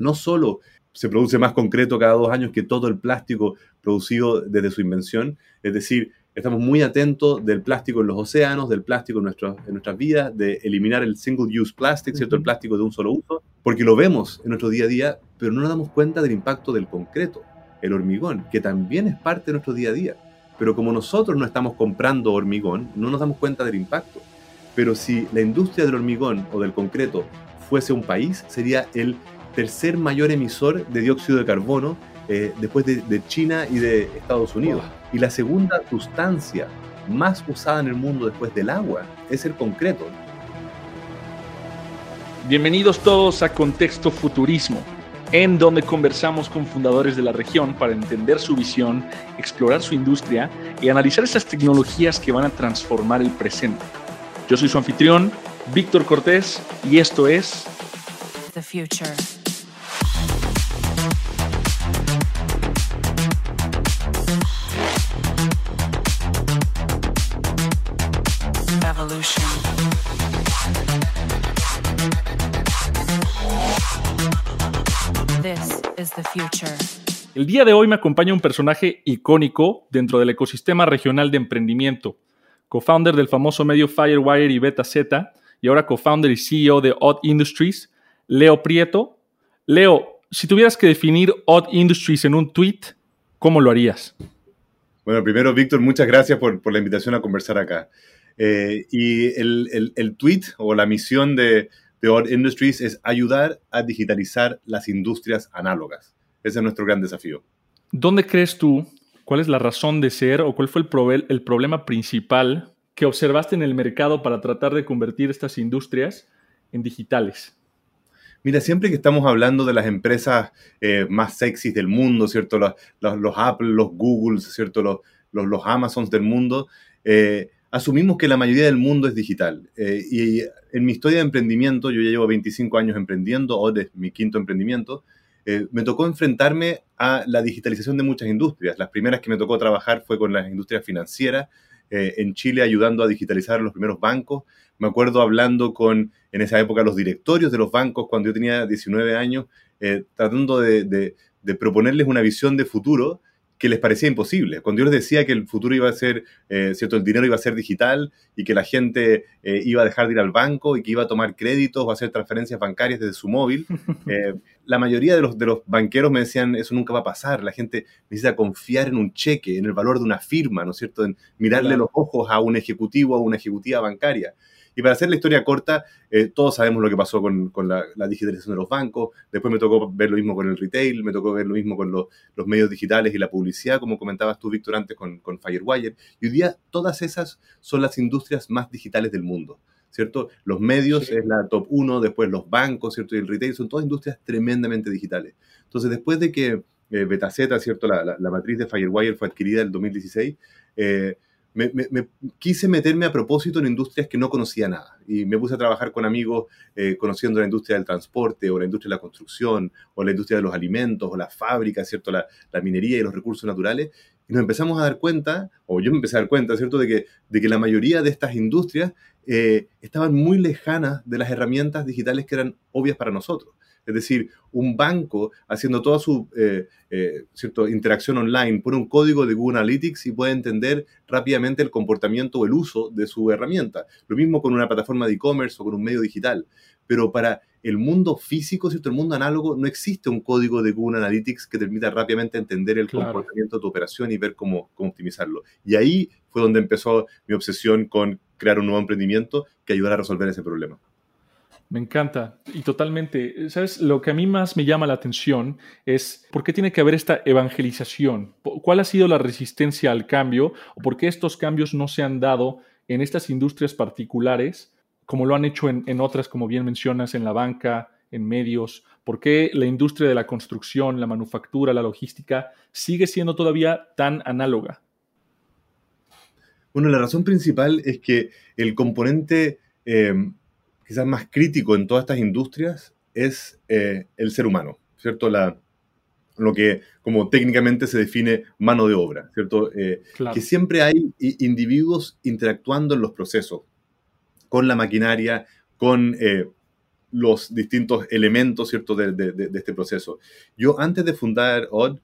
no solo se produce más concreto cada dos años que todo el plástico producido desde su invención, es decir, estamos muy atentos del plástico en los océanos, del plástico en, en nuestras vidas, de eliminar el single-use plastic, ¿cierto? El plástico de un solo uso, porque lo vemos en nuestro día a día, pero no nos damos cuenta del impacto del concreto, el hormigón, que también es parte de nuestro día a día. Pero como nosotros no estamos comprando hormigón, no nos damos cuenta del impacto. Pero si la industria del hormigón o del concreto fuese un país, sería el tercer mayor emisor de dióxido de carbono eh, después de, China y de Estados Unidos. Y la segunda sustancia más usada en el mundo después del agua es el concreto. Bienvenidos todos a Contexto Futurismo, en donde conversamos con fundadores de la región para entender su visión, explorar su industria y analizar esas tecnologías que van a transformar el presente. Yo soy su anfitrión, Víctor Cortés, y esto es The Future. El día de hoy me acompaña un personaje icónico dentro del ecosistema regional de emprendimiento, co-founder del famoso medio Firewire y BetaZ, y ahora co-founder y CEO de Odd Industries, Leo Prieto. Leo, si tuvieras que definir Odd Industries en un tweet, ¿cómo lo harías? Bueno, primero, Víctor, muchas gracias por, la invitación a conversar acá. Eh, y el, el, tweet o la misión de, de Odd Industries es ayudar a digitalizar las industrias análogas. Ese es nuestro gran desafío. ¿Dónde crees tú, cuál es la razón de ser o cuál fue el, el problema principal que observaste en el mercado para tratar de convertir estas industrias en digitales? Mira, siempre que estamos hablando de las empresas eh, más sexys del mundo, ¿cierto? Los, los, Apple, los Google, ¿cierto? Los, los, Amazons del mundo, eh, asumimos que la mayoría del mundo es digital. Eh, y en mi historia de emprendimiento, yo ya llevo 25 años emprendiendo, o es mi quinto emprendimiento, eh, me tocó enfrentarme a la digitalización de muchas industrias. Las primeras que me tocó trabajar fue con las industrias financieras, eh, en Chile ayudando a digitalizar los primeros bancos. Me acuerdo hablando con, en esa época, los directorios de los bancos cuando yo tenía 19 años, eh, tratando de, de proponerles una visión de futuro que les parecía imposible. Cuando yo les decía que el futuro iba a ser, eh, ¿cierto? El dinero iba a ser digital y que la gente eh, iba a dejar de ir al banco y que iba a tomar créditos o hacer transferencias bancarias desde su móvil, eh, la mayoría de los, de los banqueros me decían, eso nunca va a pasar, la gente necesita confiar en un cheque, en el valor de una firma, ¿no es cierto? En mirarle los ojos a un ejecutivo o a una ejecutiva bancaria. Y para hacer la historia corta, eh, todos sabemos lo que pasó con, la, digitalización de los bancos, después me tocó ver lo mismo con el retail, me tocó ver lo mismo con los medios digitales y la publicidad, como comentabas tú, Víctor, antes con, con Firewire. Y hoy día todas esas son las industrias más digitales del mundo. ¿Cierto? Los medios es la top 1, después los bancos, ¿cierto? Y el retail son todas industrias tremendamente digitales. Entonces, después de que eh, Betaceta, ¿cierto? La, la, matriz de Firewire fue adquirida en el 2016, eh, me, quise meterme a propósito en industrias que no conocía nada y me puse a trabajar con amigos eh, conociendo la industria del transporte o la industria de la construcción o la industria de los alimentos o las fábricas, ¿cierto? La, minería y los recursos naturales y nos empezamos a dar cuenta, o yo me empecé a dar cuenta, ¿cierto?, de que, de que la mayoría de estas industrias eh, estaban muy lejanas de las herramientas digitales que eran obvias para nosotros. Es decir, un banco haciendo toda su eh, eh, interacción online pone un código de Google Analytics y puede entender rápidamente el comportamiento o el uso de su herramienta. Lo mismo con una plataforma de e-commerce o con un medio digital. Pero para el mundo físico, ¿cierto? el mundo análogo, no existe un código de Google Analytics que te permita rápidamente entender el comportamiento de tu operación y ver cómo, cómo optimizarlo. Y ahí fue donde empezó mi obsesión con crear un nuevo emprendimiento que ayudara a resolver ese problema. Me encanta y totalmente. ¿Sabes? Lo que a mí más me llama la atención es por qué tiene que haber esta evangelización. ¿Cuál ha sido la resistencia al cambio o por qué estos cambios no se han dado en estas industrias particulares como lo han hecho en, otras, como bien mencionas, en la banca, en medios? ¿Por qué la industria de la construcción, la manufactura, la logística sigue siendo todavía tan análoga? Bueno, la razón principal es que el componente eh, quizás más crítico en todas estas industrias es eh, el ser humano, ¿cierto? La, lo que como técnicamente se define mano de obra, ¿cierto? Eh, que siempre hay individuos interactuando en los procesos, con la maquinaria, con, eh, los distintos elementos, ¿cierto?, de, este proceso. Yo antes de fundar Odd,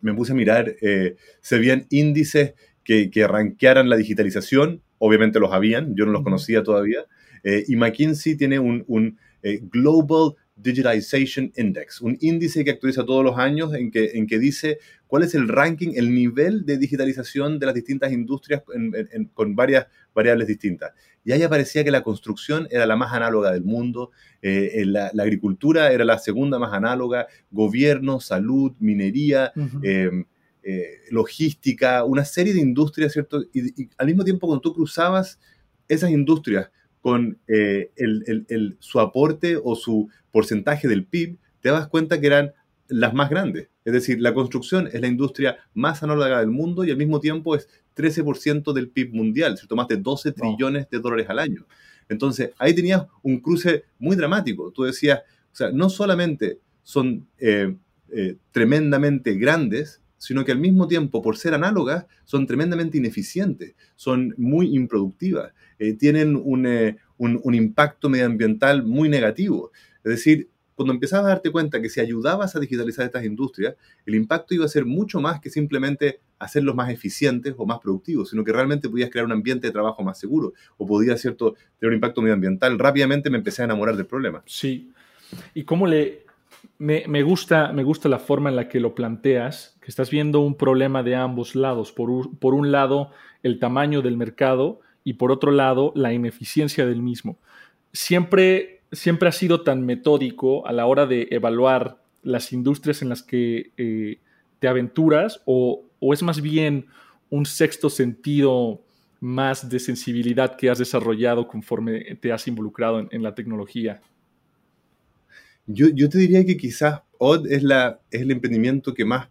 me puse a mirar, eh, se habían índices que, que rankearan la digitalización, obviamente los habían, yo no los conocía todavía, eh, y McKinsey tiene un, un Global Digitalization Index, un índice que actualiza todos los años en que, en que dice cuál es el ranking, el nivel de digitalización de las distintas industrias con varias variables distintas. Y ahí aparecía que la construcción era la más análoga del mundo, eh, la, agricultura era la segunda más análoga, gobierno, salud, minería, em, eh, logística, una serie de industrias, ¿cierto? Y, y, al mismo tiempo cuando tú cruzabas esas industrias con eh, el, su aporte o su porcentaje del PIB, te das cuenta que eran las más grandes. Es decir, la construcción es la industria más análoga del mundo y al mismo tiempo es 13% del PIB mundial, ¿cierto? Más de 12 trillones de dólares al año. Entonces, ahí tenías un cruce muy dramático. Tú decías, o sea, no solamente son eh, eh, tremendamente grandes, sino que al mismo tiempo, por ser análogas, son tremendamente ineficientes, son muy improductivas, eh, tienen un, un, impacto medioambiental muy negativo. Es decir, cuando empezabas a darte cuenta que si ayudabas a digitalizar estas industrias, el impacto iba a ser mucho más que simplemente hacerlos más eficientes o más productivos, sino que realmente podías crear un ambiente de trabajo más seguro o podías cierto, tener un impacto medioambiental. Rápidamente me empecé a enamorar del problema. Sí. ¿Y cómo le, me, gusta, me gusta la forma en la que lo planteas, que estás viendo un problema de ambos lados. Por, un lado, el tamaño del mercado y por otro lado, la ineficiencia del mismo. Siempre, siempre ha sido tan metódico a la hora de evaluar las industrias en las que eh, te aventuras o, es más bien un sexto sentido más de sensibilidad que has desarrollado conforme te has involucrado en la tecnología? Yo, te diría que quizás Odd es, el emprendimiento que más,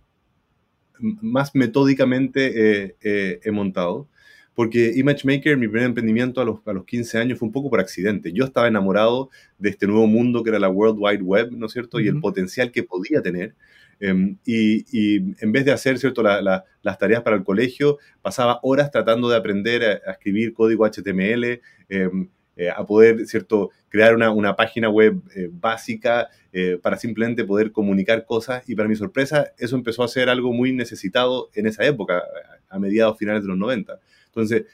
más metódicamente eh, eh, he montado, porque ImageMaker, mi primer emprendimiento a los, a los 15 años, fue un poco por accidente. Yo estaba enamorado de este nuevo mundo que era la World Wide Web, ¿no es cierto? Y el potencial que podía tener. Em, y, en vez de hacer ¿cierto? las tareas para el colegio, pasaba horas tratando de aprender a, escribir código HTML, em, eh, a poder, ¿cierto?, crear una, página web eh, básica eh, para simplemente poder comunicar cosas. Y para mi sorpresa, eso empezó a ser algo muy necesitado en esa época, a mediados finales de los 90. Entonces,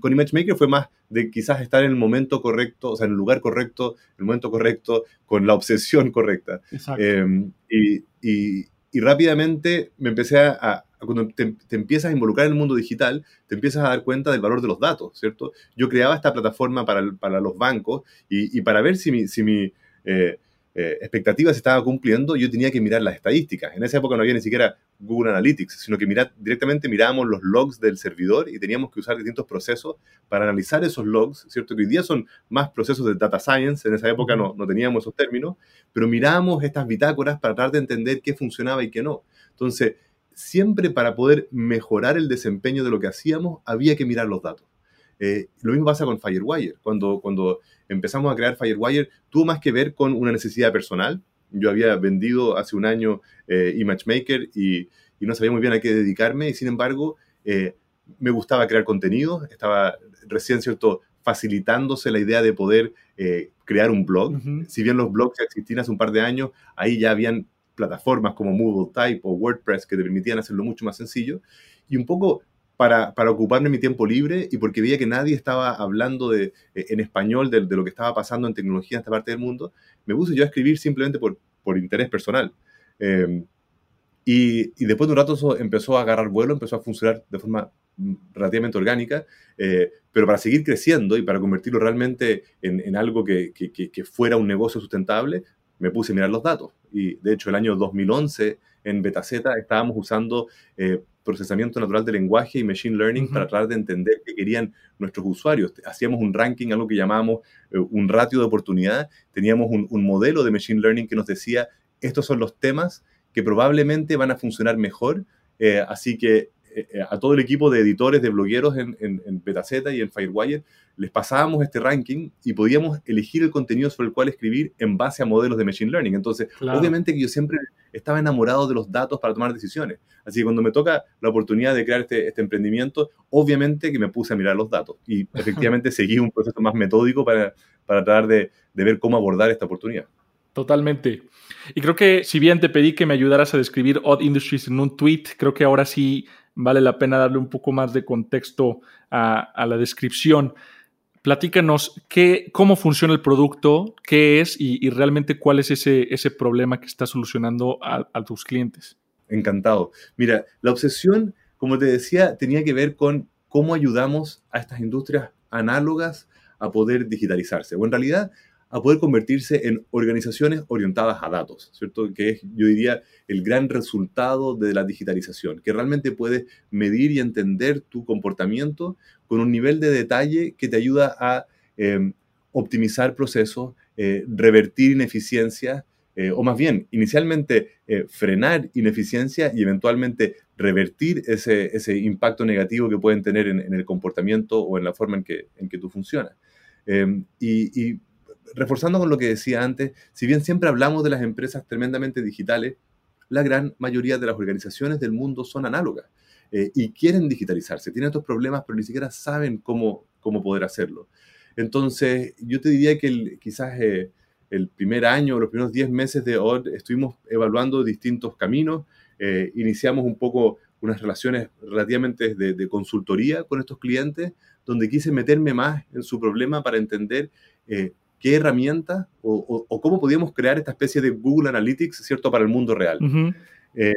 con ImageMaker fue más de quizás estar en el momento correcto, o sea, en el lugar correcto, en el momento correcto, con la obsesión correcta. Em, y, rápidamente me empecé a, cuando te, empiezas a involucrar en el mundo digital, te empiezas a dar cuenta del valor de los datos, ¿cierto? Yo creaba esta plataforma para, para los bancos y, para ver si mi, si mi eh, eh, expectativa se estaba cumpliendo, yo tenía que mirar las estadísticas. En esa época no había ni siquiera Google Analytics, sino que mirar, directamente mirábamos los logs del servidor y teníamos que usar distintos procesos para analizar esos logs, ¿cierto? Que hoy día son más procesos de data science, en esa época no, no teníamos esos términos, pero mirábamos estas bitácoras para tratar de entender qué funcionaba y qué no. Entonces, siempre para poder mejorar el desempeño de lo que hacíamos, había que mirar los datos. Eh, lo mismo pasa con Firewire. Cuando, cuando empezamos a crear Firewire, tuvo más que ver con una necesidad personal. Yo había vendido hace un año eh, ImageMaker y, y, no sabía muy bien a qué dedicarme y sin embargo eh, me gustaba crear contenido. Estaba recién, ¿cierto?, facilitándose la idea de poder crear un blog. Si bien los blogs existían hace un par de años, ahí ya habían plataformas como Moodle Type o WordPress que te permitían hacerlo mucho más sencillo. Y un poco para, para ocuparme mi tiempo libre y porque veía que nadie estaba hablando de, eh, en español de, lo que estaba pasando en tecnología en esta parte del mundo, me puse yo a escribir simplemente por, por interés personal. Em, y, y, después de un rato eso empezó a agarrar vuelo, empezó a funcionar de forma mm, relativamente orgánica, eh, pero para seguir creciendo y para convertirlo realmente en, en algo que, que, fuera un negocio sustentable, me puse a mirar los datos. Y de hecho, el año 2011 en Betaceta estábamos usando eh, procesamiento natural de lenguaje y machine learning para tratar de entender qué querían nuestros usuarios. Hacíamos un ranking, algo que llamábamos eh, un ratio de oportunidad. Teníamos un, modelo de machine learning que nos decía, estos son los temas que probablemente van a funcionar mejor, eh, así que a todo el equipo de editores, de blogueros en, en, en Betaceta y en Firewire, les pasábamos este ranking y podíamos elegir el contenido sobre el cual escribir en base a modelos de Machine Learning. Entonces, obviamente que yo siempre estaba enamorado de los datos para tomar decisiones. Así que cuando me toca la oportunidad de crear este, este emprendimiento, obviamente que me puse a mirar los datos y efectivamente seguí un proceso más metódico para, para tratar de, de ver cómo abordar esta oportunidad. Totalmente. Y creo que si bien te pedí que me ayudaras a describir Odd Industries en un tweet, creo que ahora sí vale la pena darle un poco más de contexto a, la descripción. Platícanos qué, cómo funciona el producto, qué es y, y realmente cuál es ese, ese, problema que está solucionando a, a tus clientes. Encantado. Mira, la obsesión, como te decía, tenía que ver con cómo ayudamos a estas industrias análogas a poder digitalizarse. O en realidad, a poder convertirse en organizaciones orientadas a datos, ¿cierto? Que es, yo diría, el gran resultado de la digitalización, que realmente puedes medir y entender tu comportamiento con un nivel de detalle que te ayuda a eh, optimizar procesos, eh, revertir ineficiencias, eh, o más bien, inicialmente eh, frenar ineficiencia y eventualmente revertir ese, ese, impacto negativo que pueden tener en, el comportamiento o en la forma en que, en que tú funcionas. y, y reforzando con lo que decía antes, si bien siempre hablamos de las empresas tremendamente digitales, la gran mayoría de las organizaciones del mundo son análogas eh, y quieren digitalizarse, tienen estos problemas, pero ni siquiera saben cómo, cómo poder hacerlo. Entonces, yo te diría que el, quizás eh, el primer año, los primeros 10 meses de OD, estuvimos evaluando distintos caminos, eh, iniciamos un poco unas relaciones relativamente de, de, consultoría con estos clientes, donde quise meterme más en su problema para entender eh, qué herramientas o, o, o, cómo podíamos crear esta especie de Google Analytics, ¿cierto?, para el mundo real. Uh -huh. eh,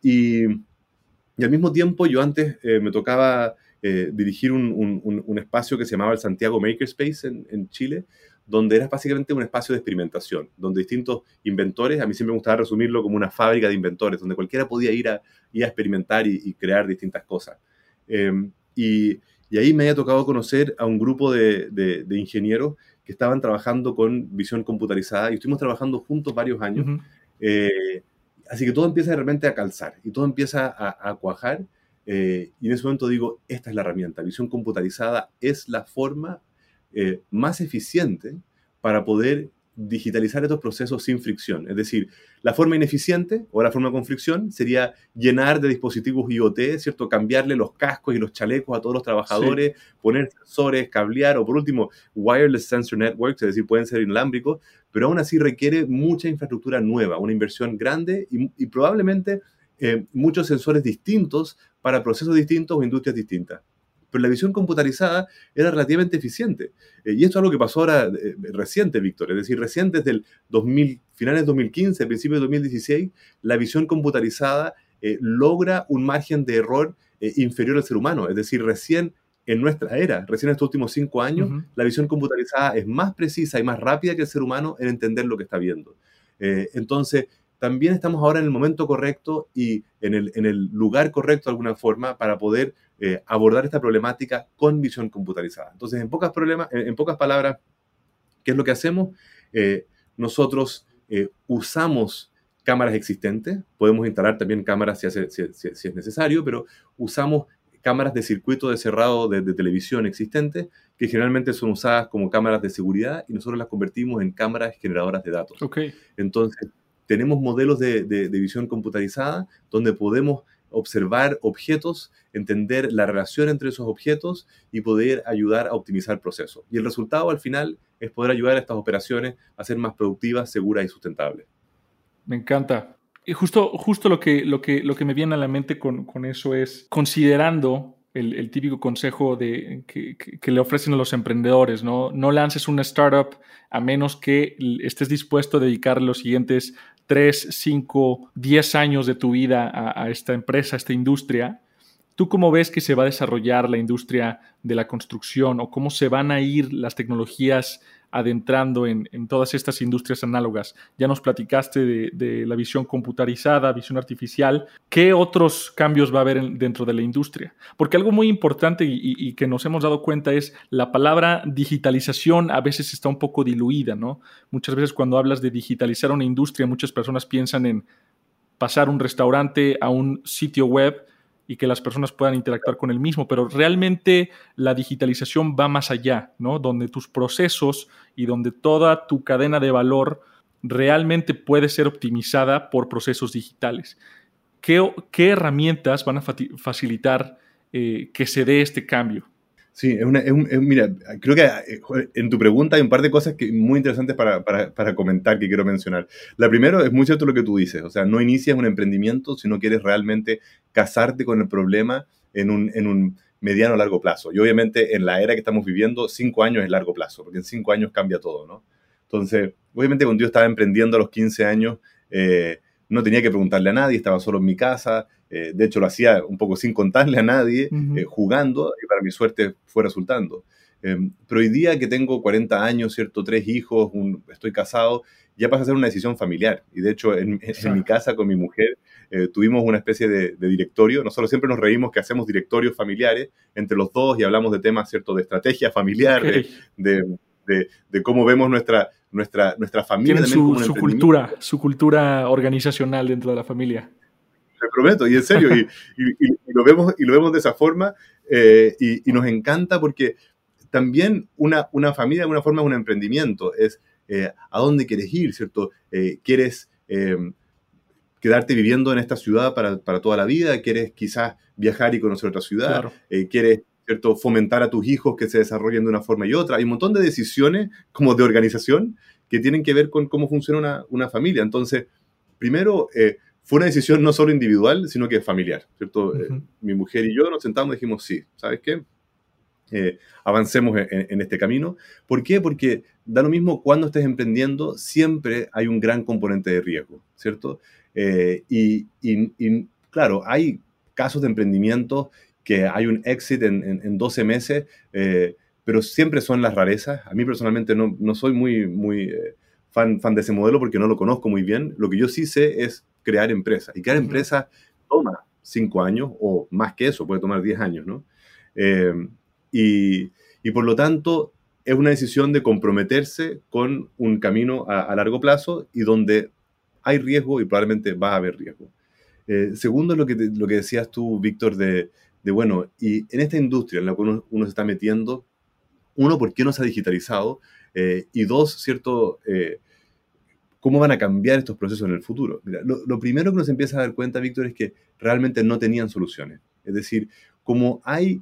y, y, al mismo tiempo yo antes eh, me tocaba eh, dirigir un, un, un, espacio que se llamaba el Santiago Makerspace en, en, Chile, donde era básicamente un espacio de experimentación, donde distintos inventores, a mí siempre me gustaba resumirlo como una fábrica de inventores, donde cualquiera podía ir a, ir a experimentar y, y, crear distintas cosas. Eh, y, y, ahí me había tocado conocer a un grupo de, de, de ingenieros que estaban trabajando con visión computarizada y estuvimos trabajando juntos varios años. Uh -huh. eh, así que todo empieza de repente a calzar y todo empieza a, a cuajar. Eh, y en ese momento digo, esta es la herramienta. Visión computarizada es la forma eh, más eficiente para poder digitalizar estos procesos sin fricción. Es decir, la forma ineficiente o la forma con fricción sería llenar de dispositivos IoT, ¿cierto? Cambiarle los cascos y los chalecos a todos los trabajadores, sí. poner sensores, cablear o por último, wireless sensor networks, es decir, pueden ser inalámbricos, pero aún así requiere mucha infraestructura nueva, una inversión grande y, y probablemente eh, muchos sensores distintos para procesos distintos o industrias distintas pero la visión computarizada era relativamente eficiente. Eh, y esto es algo que pasó ahora eh, reciente, Víctor, es decir, recién desde el 2000, finales de 2015, principios de 2016, la visión computarizada eh, logra un margen de error inferior al ser humano, es decir, recién en nuestra era, recién en estos últimos cinco años, uh -huh. la visión computarizada es más precisa y más rápida que el ser humano en entender lo que está viendo. Entonces, también estamos ahora en el momento correcto y en el, en el lugar correcto de alguna forma para poder eh, abordar esta problemática con visión computarizada. Entonces, en pocas, problemas, en, en pocas palabras, ¿qué es lo que hacemos? Eh, nosotros eh, usamos cámaras existentes, podemos instalar también cámaras si, hace, si, si, si, es necesario, pero usamos cámaras de circuito de cerrado de, de, televisión existentes, que generalmente son usadas como cámaras de seguridad y nosotros las convertimos en cámaras generadoras de datos. Okay. Entonces, tenemos modelos de, de, de, visión computarizada donde podemos observar objetos, entender la relación entre esos objetos y poder ayudar a optimizar procesos. Y el resultado al final es poder ayudar a estas operaciones a ser más productivas, seguras y sustentables. Me encanta. Y justo, justo lo, que, lo, que, lo que me viene a la mente con, con eso es, considerando el, típico consejo de, que, que, le ofrecen a los emprendedores, ¿no? No lances una startup a menos que estés dispuesto a dedicar los siguientes 3, 5, 10 años de tu vida a, a, esta empresa, a esta industria, ¿tú cómo ves que se va a desarrollar la industria de la construcción o cómo se van a ir las tecnologías adentrando en, todas estas industrias análogas? Ya nos platicaste de, la visión computarizada, visión artificial. ¿Qué otros cambios va a haber en, dentro de la industria? Porque algo muy importante y, y, que nos hemos dado cuenta es la palabra digitalización a veces está un poco diluida, ¿no? Muchas veces cuando hablas de digitalizar una industria, muchas personas piensan en pasar un restaurante a un sitio web y que las personas puedan interactuar con el mismo, pero realmente la digitalización va más allá, ¿no? Donde tus procesos y donde toda tu cadena de valor realmente puede ser optimizada por procesos digitales. ¿Qué, herramientas van a facilitar eh, que se dé este cambio? Sí, es una, mira, creo que eh, en tu pregunta hay un par de cosas que, muy interesantes para, para, para, comentar que quiero mencionar. La primera es muy cierto lo que tú dices, o sea, no inicias un emprendimiento si no quieres realmente casarte con el problema en un, en un mediano o largo plazo. Y obviamente en la era que estamos viviendo, cinco años es largo plazo, porque en cinco años cambia todo, ¿no? Entonces, obviamente cuando yo estaba emprendiendo a los 15 años, eh, no tenía que preguntarle a nadie, estaba solo en mi casa, eh, de hecho lo hacía un poco sin contarle a nadie, eh, jugando, y para mi suerte fue resultando. Em, pero hoy día que tengo 40 años, ¿cierto? Tres hijos, estoy casado, ya pasa a ser una decisión familiar. Y de hecho, en, mi casa con mi mujer eh, tuvimos una especie de, directorio. Nosotros siempre nos reímos que hacemos directorios familiares entre los dos y hablamos de temas, ¿cierto? De estrategia familiar, de, de, cómo vemos nuestra, nuestra, nuestra familia. su, su cultura, su cultura organizacional dentro de la familia. Me prometo, y en serio, y, lo, vemos, y lo vemos de esa forma, eh, y, nos encanta porque también una, una familia de alguna forma es un emprendimiento, es eh, a dónde quieres ir, ¿cierto? Eh, ¿Quieres quedarte viviendo en esta ciudad para, para, toda la vida? ¿Quieres quizás viajar y conocer otra ciudad? ¿Quieres ¿cierto? fomentar a tus hijos que se desarrollen de una forma y otra? Hay un montón de decisiones como de organización que tienen que ver con cómo funciona una, una familia. Entonces, primero, fue una decisión no solo individual, sino que familiar, ¿cierto? Eh, mi mujer y yo nos sentamos y dijimos, sí, ¿sabes qué? Eh, avancemos en, este camino. ¿Por qué? Porque da lo mismo cuando estés emprendiendo, siempre hay un gran componente de riesgo, ¿cierto? Eh, y, claro, hay casos de emprendimiento que hay un exit en, 12 meses, pero siempre son las rarezas. A mí personalmente no, no soy muy, muy fan, fan de ese modelo porque no lo conozco muy bien. Lo que yo sí sé es crear empresas. Y crear empresas toma cinco años o más que eso, puede tomar diez años, ¿no? Eh, y, y, por lo tanto, es una decisión de comprometerse con un camino a, largo plazo y donde hay riesgo y probablemente va a haber riesgo. Eh, segundo, lo que, lo que decías tú, Víctor, de, de, bueno, y en esta industria en la que uno, se está metiendo, uno, ¿por qué no se ha digitalizado? Eh, y dos, ¿cierto? Cómo van a cambiar estos procesos en el futuro. lo, primero que nos empieza a dar cuenta, Víctor, es que realmente no tenían soluciones. Es decir, como hay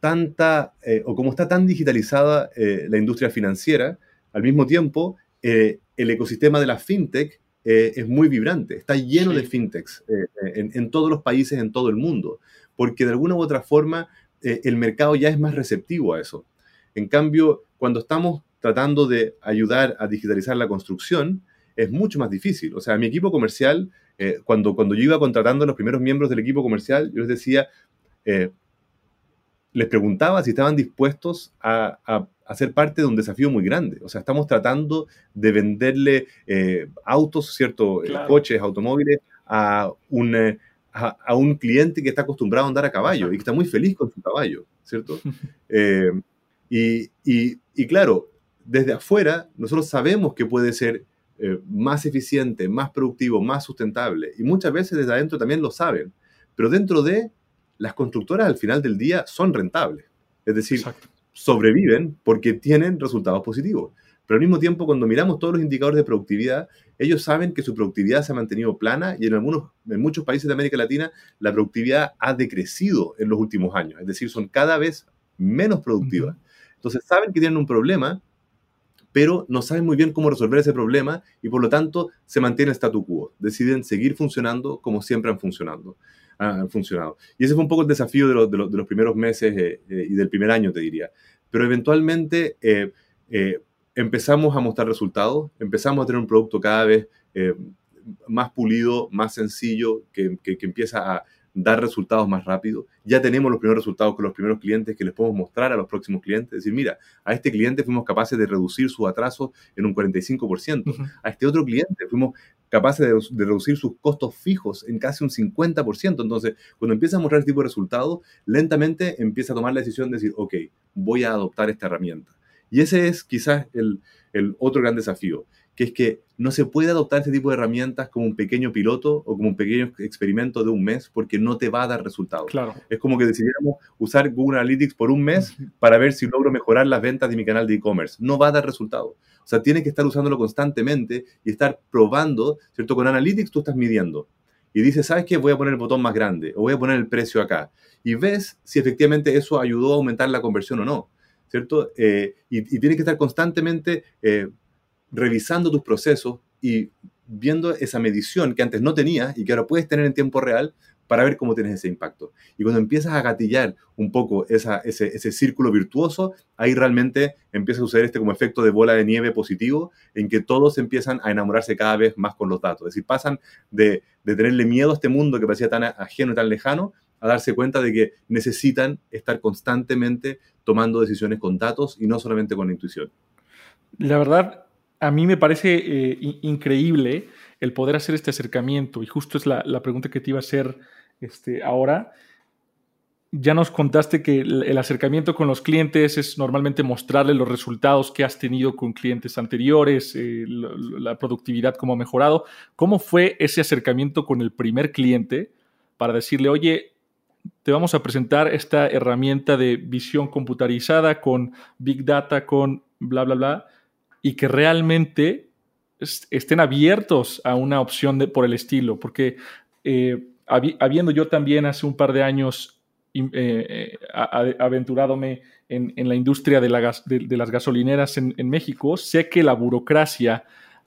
tanta, eh, o como está tan digitalizada eh, la industria financiera, al mismo tiempo, eh, el ecosistema de la fintech es muy vibrante, está lleno de fintechs en, en, todos los países, en todo el mundo, porque de alguna u otra forma el mercado ya es más receptivo a eso. En cambio, cuando estamos tratando de ayudar a digitalizar la construcción, es mucho más difícil. O sea, mi equipo comercial, eh, cuando, cuando yo iba contratando a los primeros miembros del equipo comercial, yo les decía, eh, les preguntaba si estaban dispuestos a, a, ser parte de un desafío muy grande. O sea, estamos tratando de venderle eh, autos, ¿cierto? coches, automóviles a un, a, un cliente que está acostumbrado a andar a caballo y que está muy feliz con su caballo, ¿cierto? y, y, y claro, desde afuera, nosotros sabemos que puede ser eh, más eficiente, más productivo, más sustentable. Y muchas veces desde adentro también lo saben. Pero dentro de, las constructoras al final del día son rentables. Es decir, sobreviven porque tienen resultados positivos. Pero al mismo tiempo, cuando miramos todos los indicadores de productividad, ellos saben que su productividad se ha mantenido plana y en, algunos, en muchos países de América Latina la productividad ha decrecido en los últimos años. Es decir, son cada vez menos productivas. Entonces saben que tienen un problema pero no saben muy bien cómo resolver ese problema y por lo tanto se mantiene el statu quo. Deciden seguir funcionando como siempre han funcionado. Han funcionado. Y ese fue un poco el desafío de, los primeros meses eh, eh, y del primer año, te diría. Pero eventualmente eh, empezamos a mostrar resultados, empezamos a tener un producto cada vez más pulido, más sencillo, que empieza a, dar resultados más rápido. Ya tenemos los primeros resultados con los primeros clientes que les podemos mostrar a los próximos clientes. Decir, mira, a este cliente fuimos capaces de reducir su atraso en un 45%. A este otro cliente fuimos capaces de, reducir sus costos fijos en casi un 50%. Entonces, cuando empieza a mostrar este tipo de resultados, lentamente empieza a tomar la decisión de decir, ok, voy a adoptar esta herramienta. Y ese es quizás el, el otro gran desafío, que es que no se puede adoptar este tipo de herramientas como un pequeño piloto o como un pequeño experimento de un mes porque no te va a dar resultados. Claro. Es como que decidiéramos usar Google Analytics por un mes para ver si logro mejorar las ventas de mi canal de e-commerce. No va a dar resultados. O sea, tienes que estar usándolo constantemente y estar probando, ¿cierto? Con Analytics tú estás midiendo y dices, ¿sabes qué? Voy a poner el botón más grande o voy a poner el precio acá. Y ves si efectivamente eso ayudó a aumentar la conversión o no, ¿cierto? Eh, y, tienes que estar constantemente eh, revisando tus procesos y viendo esa medición que antes no tenías y que ahora puedes tener en tiempo real para ver cómo tienes ese impacto. Y cuando empiezas a gatillar un poco ese, ese, círculo virtuoso, ahí realmente empieza a suceder este como efecto de bola de nieve positivo, en que todos empiezan a enamorarse cada vez más con los datos. Es decir, pasan de, de tenerle miedo a este mundo que parecía tan ajeno y tan lejano, a darse cuenta de que necesitan estar constantemente tomando decisiones con datos y no solamente con la intuición. La verdad, a mí me parece eh, increíble el poder hacer este acercamiento y justo es la, pregunta que te iba a hacer este, ahora. Ya nos contaste que el, acercamiento con los clientes es normalmente mostrarle los resultados que has tenido con clientes anteriores, eh, la, productividad, cómo ha mejorado. ¿Cómo fue ese acercamiento con el primer cliente para decirle, oye, te vamos a presentar esta herramienta de visión computarizada con Big Data, con bla, bla, bla? Y que realmente estén abiertos a una opción de, por el estilo, porque eh, habiendo yo también hace un par de años eh, eh, aventuradome en, la industria de, las gasolineras en, México, sé que la burocracia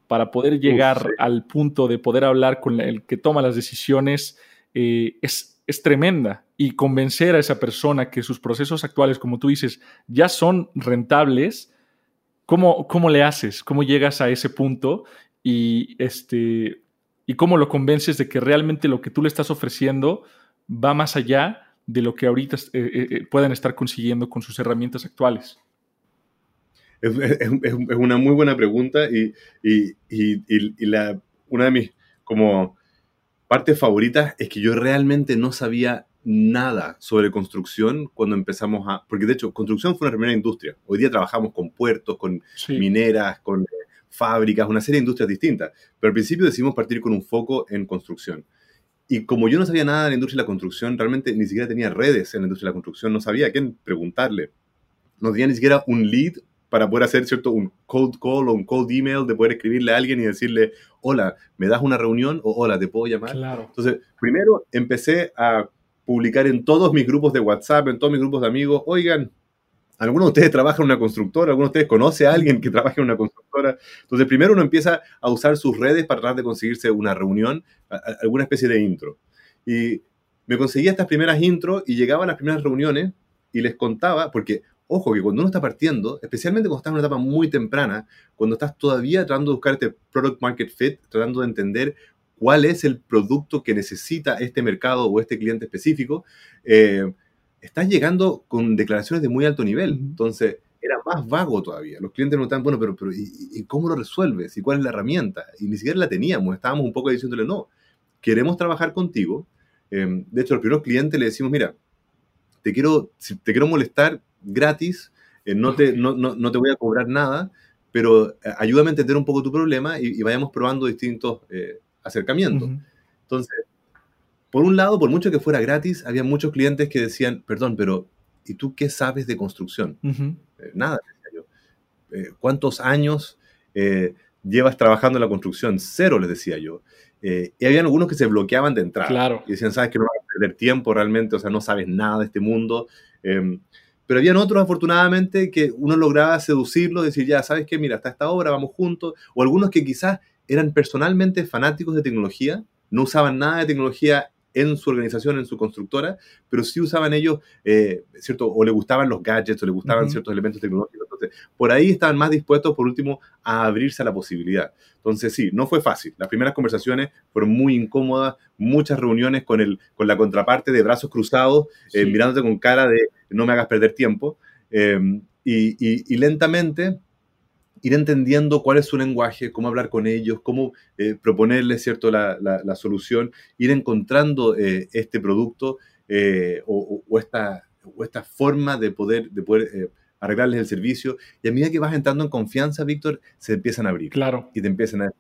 para poder llegar al punto de poder hablar con el que toma las decisiones es, es tremenda. Y convencer a esa persona que sus procesos actuales, como tú dices, ya son rentables, ¿Cómo, ¿Cómo le haces? ¿Cómo llegas a ese punto? Y, este, ¿Y cómo lo convences de que realmente lo que tú le estás ofreciendo va más allá de lo que ahorita eh, eh, eh, pueden estar consiguiendo con sus herramientas actuales? Es, una muy buena pregunta y, la, una de mis como partes favoritas es que yo realmente no sabía nada sobre construcción cuando empezamos a... Porque de hecho, construcción fue una primera industria. Hoy día trabajamos con puertos, con mineras, con eh, fábricas, una serie de industrias distintas. Pero al principio decidimos partir con un foco en construcción. Y como yo no sabía nada de la industria de la construcción, realmente ni siquiera tenía redes en la industria de la construcción, no sabía a quién preguntarle. No tenía ni siquiera un lead para poder hacer, ¿cierto? Un cold call o un cold email de poder escribirle a alguien y decirle, hola, ¿me das una reunión? O hola, ¿te puedo llamar? Claro. Entonces, primero empecé a publicar en todos mis grupos de WhatsApp, en todos mis grupos de amigos, oigan, algunos de ustedes trabajan en una constructora, algunos de ustedes conocen a alguien que trabaja en una constructora. Entonces, primero uno empieza a usar sus redes para tratar de conseguirse una reunión, alguna especie de intro. Y me conseguía estas primeras intros y llegaba a las primeras reuniones y les contaba, porque, ojo, que cuando uno está partiendo, especialmente cuando estás en una etapa muy temprana, cuando estás todavía tratando de buscar este product market fit, tratando de entender cuál es el producto que necesita este mercado o este cliente específico, eh, estás llegando con declaraciones de muy alto nivel. Entonces, era más vago todavía. Los clientes nos estaban, bueno, pero, pero ¿y, cómo lo resuelves? ¿Y cuál es la herramienta? Y ni siquiera la teníamos. Estábamos un poco diciéndole, no, queremos trabajar contigo. Eh, de hecho, al primer cliente le decimos, mira, te quiero, te quiero molestar gratis, eh, no, te, no, no, te voy a cobrar nada, pero ayúdame a entender un poco tu problema y, vayamos probando distintos acercamiento. Entonces, por un lado, por mucho que fuera gratis, había muchos clientes que decían, perdón, pero ¿y tú qué sabes de construcción? Eh, nada, decía yo. Eh, ¿Cuántos años eh, llevas trabajando en la construcción? Cero, les decía yo. y había algunos que se bloqueaban de entrada. Claro. Y decían, sabes que no vas a perder tiempo realmente, o sea, no sabes nada de este mundo. Em, pero habían otros, afortunadamente, que uno lograba seducirlos, decir, ya, ¿sabes qué? Mira, hasta esta hora vamos juntos. O algunos que quizás eran personalmente fanáticos de tecnología, no usaban nada de tecnología en su organización, en su constructora, pero sí usaban ellos, eh, ¿cierto? O le gustaban los gadgets, o le gustaban ciertos elementos tecnológicos. Entonces, por ahí estaban más dispuestos, por último, a abrirse a la posibilidad. Entonces, sí, no fue fácil. Las primeras conversaciones fueron muy incómodas, muchas reuniones con, el, con la contraparte de brazos cruzados, eh, mirándote con cara de no me hagas perder tiempo. Eh, y, y lentamente ir entendiendo cuál es su lenguaje, cómo hablar con ellos, cómo eh, proponerles ¿cierto? La, la, solución, ir encontrando eh, este producto eh, o, esta, o, esta, forma de poder, de poder arreglarles el servicio. Y a medida que vas entrando en confianza, Víctor, se empiezan a abrir. Claro. Y te empiezan a...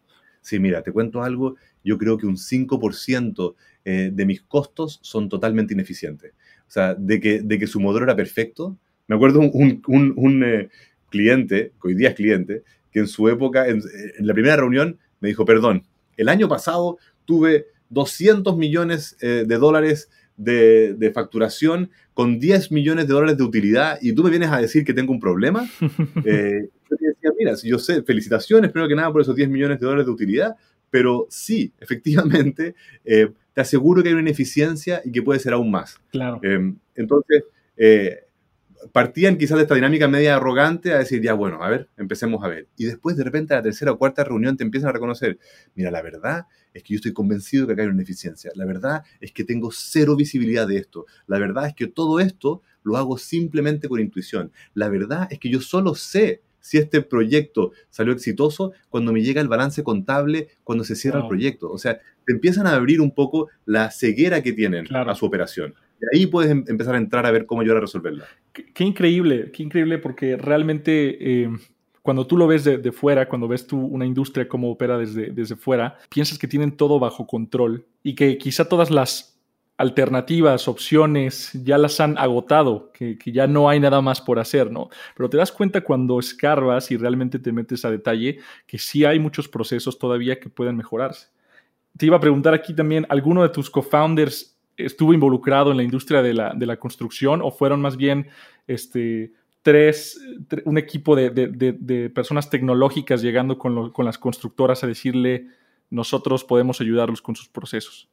Sí, mira, te cuento algo. Yo creo que un 5% eh, de mis costos son totalmente ineficientes. O sea, de que, de que su modelo era perfecto. Me acuerdo un, un, un, cliente, que hoy día es cliente, que en su época, en, en, la primera reunión, me dijo, perdón, el año pasado tuve 200 millones eh, de dólares de, de, facturación con 10 millones de dólares de utilidad y tú me vienes a decir que tengo un problema. Eh, yo te decía, mira, yo sé, felicitaciones, primero que nada, por esos 10 millones de dólares de utilidad, pero sí, efectivamente, eh, te aseguro que hay una ineficiencia y que puede ser aún más. Claro. Eh, entonces, eh, partían quizás de esta dinámica media arrogante a decir, ya bueno, a ver, empecemos a ver. Y después de repente a la tercera o cuarta reunión te empiezan a reconocer, mira, la verdad es que yo estoy convencido que acá hay una ineficiencia. La verdad es que tengo cero visibilidad de esto. La verdad es que todo esto lo hago simplemente con intuición. La verdad es que yo solo sé si este proyecto salió exitoso cuando me llega el balance contable, cuando se cierra wow. el proyecto. O sea, te empiezan a abrir un poco la ceguera que tienen claro. a su operación. Y ahí puedes em empezar a entrar a ver cómo ayudar a resolverla. Qué, increíble, qué increíble, porque realmente eh, cuando tú lo ves de, fuera, cuando ves tú una industria como opera desde, desde fuera, piensas que tienen todo bajo control y que quizá todas las alternativas, opciones, ya las han agotado, que, que, ya no hay nada más por hacer, ¿no? Pero te das cuenta cuando escarbas y realmente te metes a detalle que sí hay muchos procesos todavía que pueden mejorarse. Te iba a preguntar aquí también, ¿alguno de tus co-founders estuvo involucrado en la industria de la, de la construcción o fueron más bien este, tres, un equipo de, de, de, personas tecnológicas llegando con, lo, con las constructoras a decirle, nosotros podemos ayudarlos con sus procesos?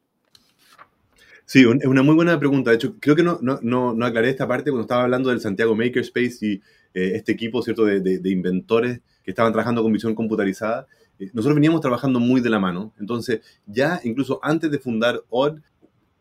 Sí, es una muy buena pregunta. De hecho, creo que no, no, no, no, aclaré esta parte cuando estaba hablando del Santiago Makerspace y eh, este equipo ¿cierto? De, de, de, inventores que estaban trabajando con visión computarizada. Eh, nosotros veníamos trabajando muy de la mano. Entonces, ya incluso antes de fundar OD,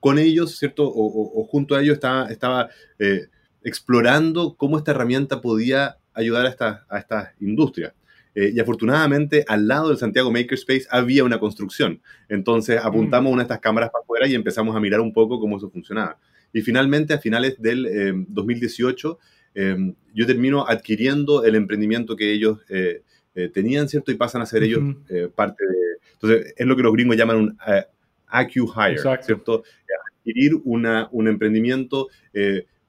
con ellos, ¿cierto? O, o, o junto a ellos estaba, estaba eh, explorando cómo esta herramienta podía ayudar a esta, a esta industria. Eh, y afortunadamente al lado del Santiago Makerspace había una construcción. Entonces apuntamos mm. una de estas cámaras para afuera y empezamos a mirar un poco cómo eso funcionaba. Y finalmente a finales del eh, 2018 eh, yo termino adquiriendo el emprendimiento que ellos tenían, ¿cierto? Y pasan a ser ellos parte de... Entonces es lo que los gringos llaman un acqui-hire, ¿cierto? Adquirir una, un emprendimiento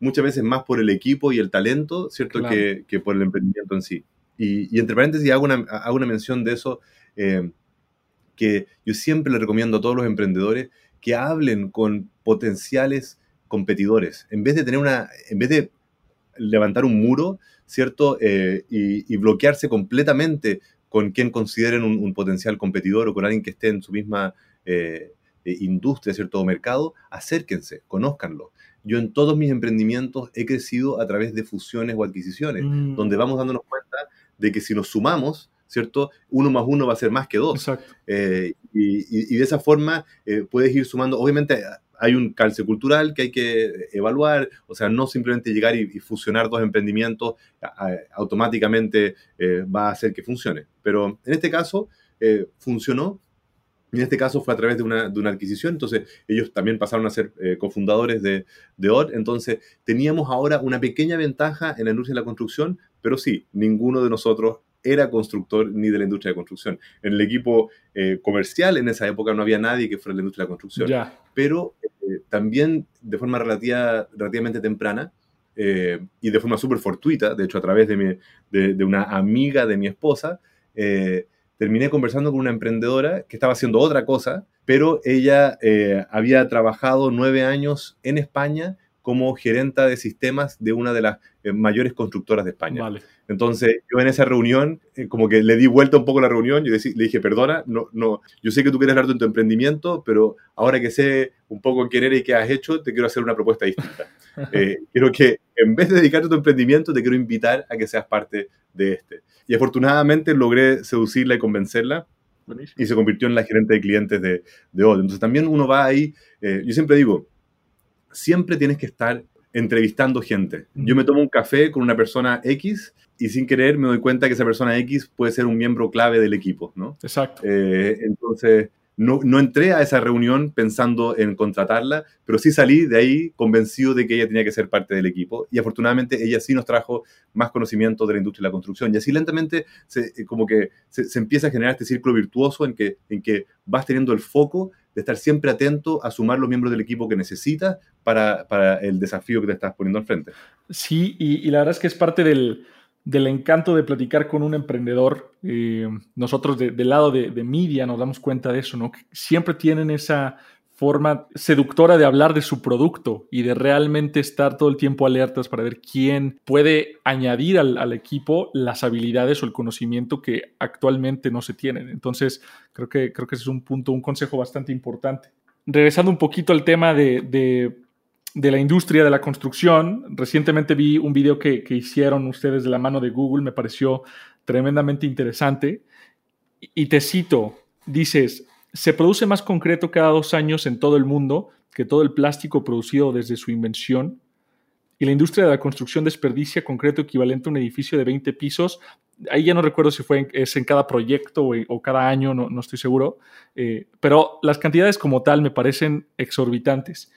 muchas veces más por el equipo y el talento, ¿cierto? Claro. Que, que por el emprendimiento en sí. Y, y, entre paréntesis hago una, hago una mención de eso, eh, que yo siempre le recomiendo a todos los emprendedores que hablen con potenciales competidores. En vez de tener una, en vez de levantar un muro, ¿cierto? Eh, y, y, bloquearse completamente con quien consideren un, un, potencial competidor o con alguien que esté en su misma eh, industria, ¿cierto? O mercado, acérquense, conózcanlo. Yo en todos mis emprendimientos he crecido a través de fusiones o adquisiciones, mm. donde vamos dándonos cuenta de que si nos sumamos, ¿cierto? Uno más uno va a ser más que dos. Eh, y, y, de esa forma eh, puedes ir sumando, obviamente hay un calce cultural que hay que evaluar, o sea, no simplemente llegar y, y fusionar dos emprendimientos a, a, automáticamente eh, va a hacer que funcione. Pero en este caso eh, funcionó en este caso fue a través de una, de una, adquisición, entonces ellos también pasaron a ser eh, cofundadores de, de OR, entonces teníamos ahora una pequeña ventaja en la industria de la construcción, pero sí, ninguno de nosotros era constructor ni de la industria de construcción. En el equipo eh, comercial en esa época no había nadie que fuera de la industria de la construcción, ya. pero eh, también de forma relativa, relativamente temprana eh, y de forma súper fortuita, de hecho a través de, mi, de, de, una amiga de mi esposa, eh, terminé conversando con una emprendedora que estaba haciendo otra cosa, pero ella eh, había trabajado nueve años en España como gerenta de sistemas de una de las eh, mayores constructoras de España. Vale. Entonces, yo en esa reunión, eh, como que le di vuelta un poco a la reunión, yo le dije, perdona, no, no, yo sé que tú quieres hablar de tu emprendimiento, pero ahora que sé un poco quién eres y qué has hecho, te quiero hacer una propuesta distinta. eh, quiero que en vez de dedicarte a tu emprendimiento, te quiero invitar a que seas parte de este. Y afortunadamente logré seducirla y convencerla. Buenísimo. Y se convirtió en la gerente de clientes de, de Odd. Entonces también uno va ahí, eh, yo siempre digo, siempre tienes que estar entrevistando gente. Yo me tomo un café con una persona X y sin querer me doy cuenta que esa persona X puede ser un miembro clave del equipo, ¿no? Exacto. Eh, entonces, no, no, entré a esa reunión pensando en contratarla, pero sí salí de ahí convencido de que ella tenía que ser parte del equipo y afortunadamente ella sí nos trajo más conocimiento de la industria de la construcción y así lentamente se, eh, como que se, se, empieza a generar este círculo virtuoso en que, en que vas teniendo el foco de estar siempre atento a sumar los miembros del equipo que necesitas para, para el desafío que te estás poniendo al frente. Sí, y, y la verdad es que es parte del, del encanto de platicar con un emprendedor. Eh, nosotros de, del lado de, media nos damos cuenta de eso, ¿no? Que siempre tienen esa forma seductora de hablar de su producto y de realmente estar todo el tiempo alertas para ver quién puede añadir al, al equipo las habilidades o el conocimiento que actualmente no se tienen. Entonces, creo que, creo que ese es un punto, un consejo bastante importante. Regresando un poquito al tema de, de de la industria de la construcción. Recientemente vi un video que, que, hicieron ustedes de la mano de Google, me pareció tremendamente interesante. Y te cito, dices, se produce más concreto cada dos años en todo el mundo que todo el plástico producido desde su invención. Y la industria de la construcción desperdicia concreto equivalente a un edificio de 20 pisos. Ahí ya no recuerdo si fue en, es en cada proyecto o, o cada año, no, no estoy seguro. Eh, pero las cantidades como tal me parecen exorbitantes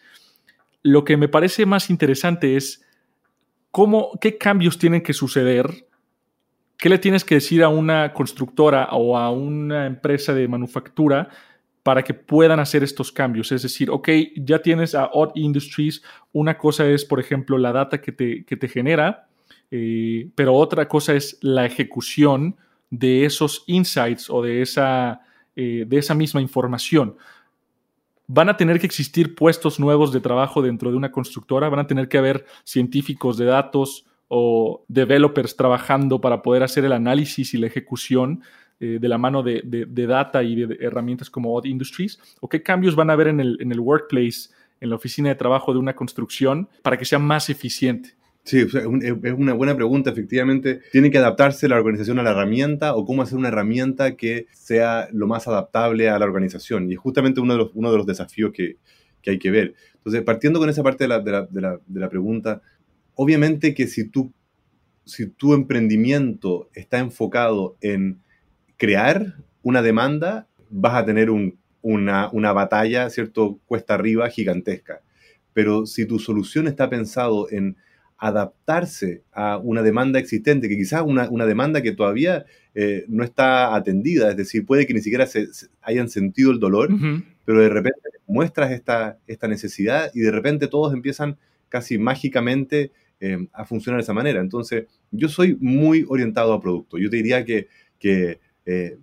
lo que me parece más interesante es cómo, qué cambios tienen que suceder, qué le tienes que decir a una constructora o a una empresa de manufactura para que puedan hacer estos cambios. Es decir, ok, ya tienes a Odd Industries, una cosa es, por ejemplo, la data que te, que te genera, eh, pero otra cosa es la ejecución de esos insights o de esa, eh, de esa misma información van a tener que existir puestos nuevos de trabajo dentro de una constructora, van a tener que haber científicos de datos o developers trabajando para poder hacer el análisis y la ejecución eh, de la mano de, de, data y de, herramientas como Odd Industries, o qué cambios van a haber en el, en el workplace, en la oficina de trabajo de una construcción para que sea más eficiente. Sí, es una buena pregunta, efectivamente. ¿Tiene que adaptarse la organización a la herramienta o cómo hacer una herramienta que sea lo más adaptable a la organización? Y es justamente uno de los, uno de los desafíos que, que hay que ver. Entonces, partiendo con esa parte de la, de la, de la, de la pregunta, obviamente que si, tú, si tu emprendimiento está enfocado en crear una demanda, vas a tener un, una, una batalla, ¿cierto? Cuesta arriba gigantesca. Pero si tu solución está pensado en adaptarse a una demanda existente, que quizás una, una demanda que todavía eh, no está atendida, es decir, puede que ni siquiera se, se hayan sentido el dolor, uh -huh. pero de repente muestras esta, esta necesidad y de repente todos empiezan casi mágicamente eh, a funcionar de esa manera. Entonces, yo soy muy orientado a producto. Yo te diría que, que eh,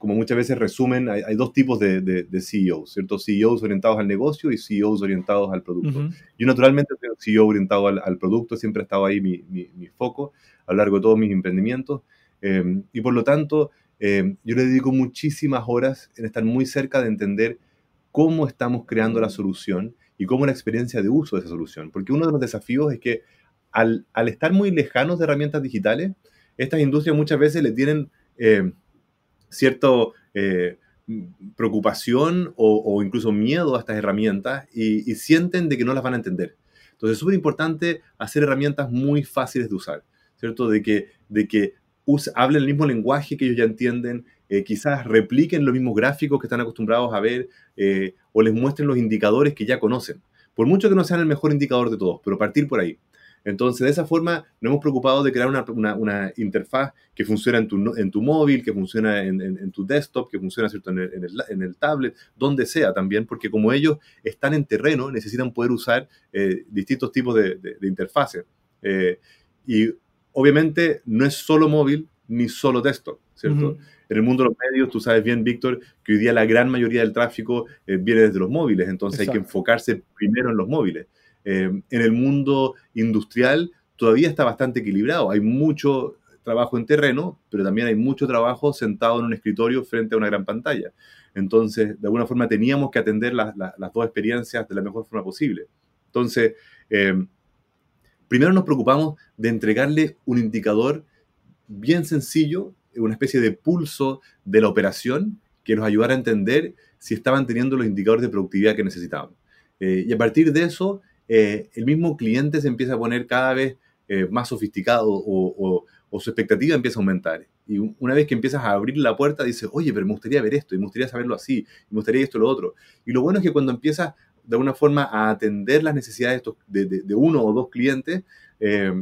como muchas veces resumen, hay, hay dos tipos de, de, de, CEOs, ¿cierto? CEOs orientados al negocio y CEOs orientados al producto. Uh -huh. Yo naturalmente soy un CEO orientado al, al, producto, siempre ha estado ahí mi, mi, mi, foco a lo largo de todos mis emprendimientos. Eh, y por lo tanto, eh, yo le dedico muchísimas horas en estar muy cerca de entender cómo estamos creando la solución y cómo la experiencia de uso de esa solución. Porque uno de los desafíos es que al, al estar muy lejanos de herramientas digitales, estas industrias muchas veces le tienen... Eh, cierta eh, preocupación o, incluso miedo a estas herramientas y, y, sienten de que no las van a entender. Entonces es súper importante hacer herramientas muy fáciles de usar, ¿cierto? De que, de que use, hablen el mismo lenguaje que ellos ya entienden, eh, quizás repliquen los mismos gráficos que están acostumbrados a ver eh, o les muestren los indicadores que ya conocen. Por mucho que no sean el mejor indicador de todos, pero partir por ahí. Entonces, de esa forma, nos hemos preocupado de crear una, una, una interfaz que funciona en tu, en tu móvil, que funciona en, en, en, tu desktop, que funciona ¿cierto? En, el, en, el, en el tablet, donde sea también, porque como ellos están en terreno, necesitan poder usar eh, distintos tipos de, de, de interfaces. Eh, y obviamente no es solo móvil ni solo desktop, ¿cierto? Uh -huh. En el mundo de los medios, tú sabes bien, Víctor, que hoy día la gran mayoría del tráfico eh, viene desde los móviles, entonces Exacto. hay que enfocarse primero en los móviles. Eh, en el mundo industrial todavía está bastante equilibrado. Hay mucho trabajo en terreno, pero también hay mucho trabajo sentado en un escritorio frente a una gran pantalla. Entonces, de alguna forma teníamos que atender la, la, las dos experiencias de la mejor forma posible. Entonces, eh, primero nos preocupamos de entregarle un indicador bien sencillo, una especie de pulso de la operación que nos ayudara a entender si estaban teniendo los indicadores de productividad que necesitaban. Eh, y a partir de eso, eh, el mismo cliente se empieza a poner cada vez eh, más sofisticado o, o, o su expectativa empieza a aumentar. Y una vez que empiezas a abrir la puerta, dices, oye, pero me gustaría ver esto, y me gustaría saberlo así, y me gustaría esto lo otro. Y lo bueno es que cuando empiezas de alguna forma a atender las necesidades de, uno o dos clientes, eh,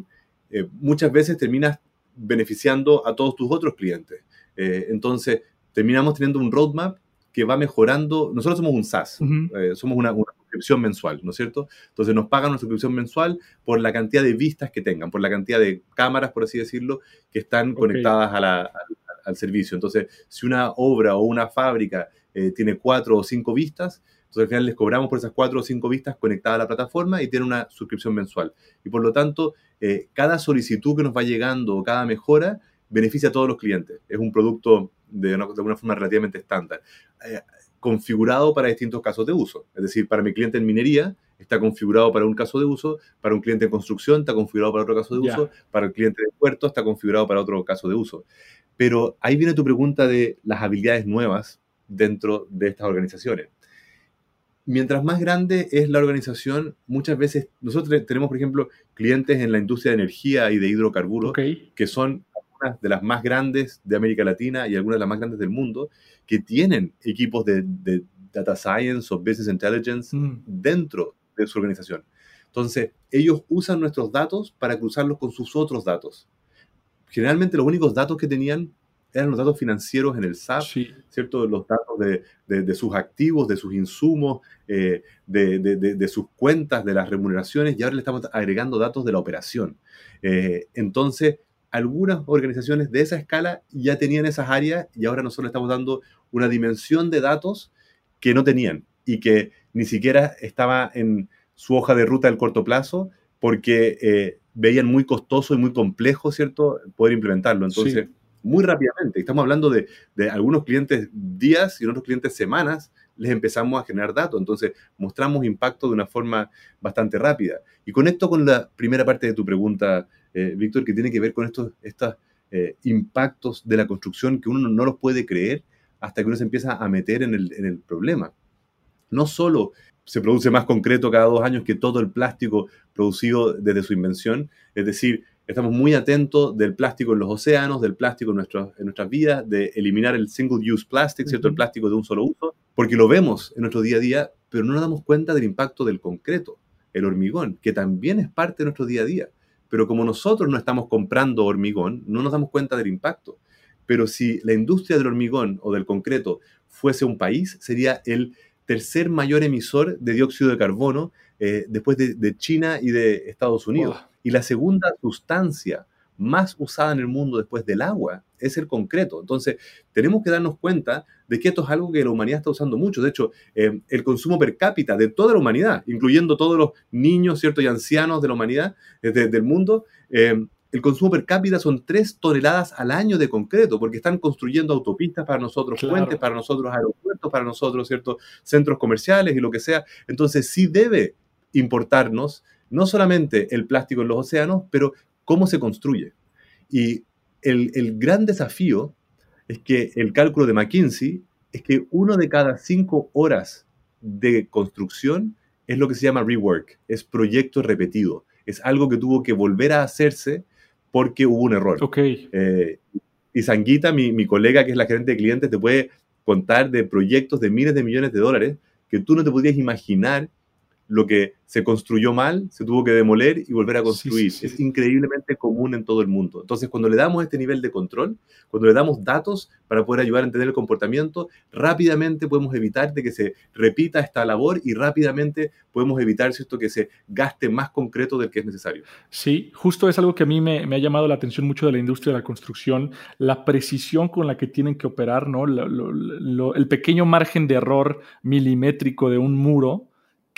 muchas veces terminas beneficiando a todos tus otros clientes. Entonces, terminamos teniendo un roadmap que va mejorando. Nosotros somos un SaaS, somos una, suscripción mensual, ¿no es cierto? Entonces nos pagan una suscripción mensual por la cantidad de vistas que tengan, por la cantidad de cámaras, por así decirlo, que están conectadas al, servicio. Entonces, si una obra o una fábrica tiene cuatro o cinco vistas, entonces al final les cobramos por esas cuatro o cinco vistas conectadas a la plataforma y tienen una suscripción mensual. Y por lo tanto, eh, cada solicitud que nos va llegando o cada mejora beneficia a todos los clientes. Es un producto de, una, de alguna forma relativamente estándar, eh, configurado para distintos casos de uso. Es decir, para mi cliente en minería está configurado para un caso de uso, para un cliente en construcción está configurado para otro caso de uso, para el cliente de puerto está configurado para otro caso de uso. Pero ahí viene tu pregunta de las habilidades nuevas dentro de estas organizaciones mientras más grande es la organización, muchas veces nosotros tenemos, por ejemplo, clientes en la industria de energía y de hidrocarburos, que son algunas de las más grandes de América Latina y algunas de las más grandes del mundo, que tienen equipos de, data science o business intelligence mm. dentro de su organización. Entonces, ellos usan nuestros datos para cruzarlos con sus otros datos. Generalmente los únicos datos que tenían eran los datos financieros en el SAP, ¿cierto? Los datos de, sus activos, de sus insumos, eh, de, sus cuentas, de las remuneraciones, y ahora le estamos agregando datos de la operación. Eh, entonces, algunas organizaciones de esa escala ya tenían esas áreas y ahora nosotros estamos dando una dimensión de datos que no tenían y que ni siquiera estaba en su hoja de ruta del corto plazo porque eh, veían muy costoso y muy complejo, ¿cierto?, poder implementarlo. Entonces, muy rápidamente. Estamos hablando de, algunos clientes días y otros clientes semanas, les empezamos a generar datos. Entonces, mostramos impacto de una forma bastante rápida. Y conecto con la primera parte de tu pregunta, eh, Víctor, que tiene que ver con estos, estos eh, impactos de la construcción que uno no los puede creer hasta que uno se empieza a meter en el, en el problema. No solo se produce más concreto cada dos años que todo el plástico producido desde su invención, es decir, Estamos muy atentos del plástico en los océanos, del plástico en, en nuestras vidas, de eliminar el single-use plastic, ¿cierto? El plástico de un solo uso, porque lo vemos en nuestro día a día, pero no nos damos cuenta del impacto del concreto, el hormigón, que también es parte de nuestro día a día. Pero como nosotros no estamos comprando hormigón, no nos damos cuenta del impacto. Pero si la industria del hormigón o del concreto fuese un país, sería el tercer mayor emisor de dióxido de carbono eh, después de, China y de Estados Unidos. Y la segunda sustancia más usada en el mundo después del agua es el concreto. Entonces, tenemos que darnos cuenta de que esto es algo que la humanidad está usando mucho. De hecho, eh, el consumo per cápita de toda la humanidad, incluyendo todos los niños ¿cierto? y ancianos de la humanidad, eh, del mundo, eh, el consumo per cápita son 3 toneladas al año de concreto, porque están construyendo autopistas para nosotros, puentes para nosotros, aeropuertos para nosotros, ¿cierto? centros comerciales y lo que sea. Entonces, sí debe importarnos no solamente el plástico en los océanos, pero cómo se construye. Y el, gran desafío es que el cálculo de McKinsey es que uno de cada cinco horas de construcción es lo que se llama rework, es proyecto repetido, es algo que tuvo que volver a hacerse porque hubo un error. Okay. Eh, y Sanguita, mi, mi, colega que es la gerente de clientes, te puede contar de proyectos de miles de millones de dólares que tú no te podías imaginar lo que se construyó mal, se tuvo que demoler y volver a construir. Es increíblemente común en todo el mundo. Entonces, cuando le damos este nivel de control, cuando le damos datos para poder ayudar a entender el comportamiento, rápidamente podemos evitar de que se repita esta labor y rápidamente podemos evitar ¿cierto? que se gaste más concreto del que es necesario. Sí, justo es algo que a mí me, ha llamado la atención mucho de la industria de la construcción, la precisión con la que tienen que operar, ¿no? el pequeño margen de error milimétrico de un muro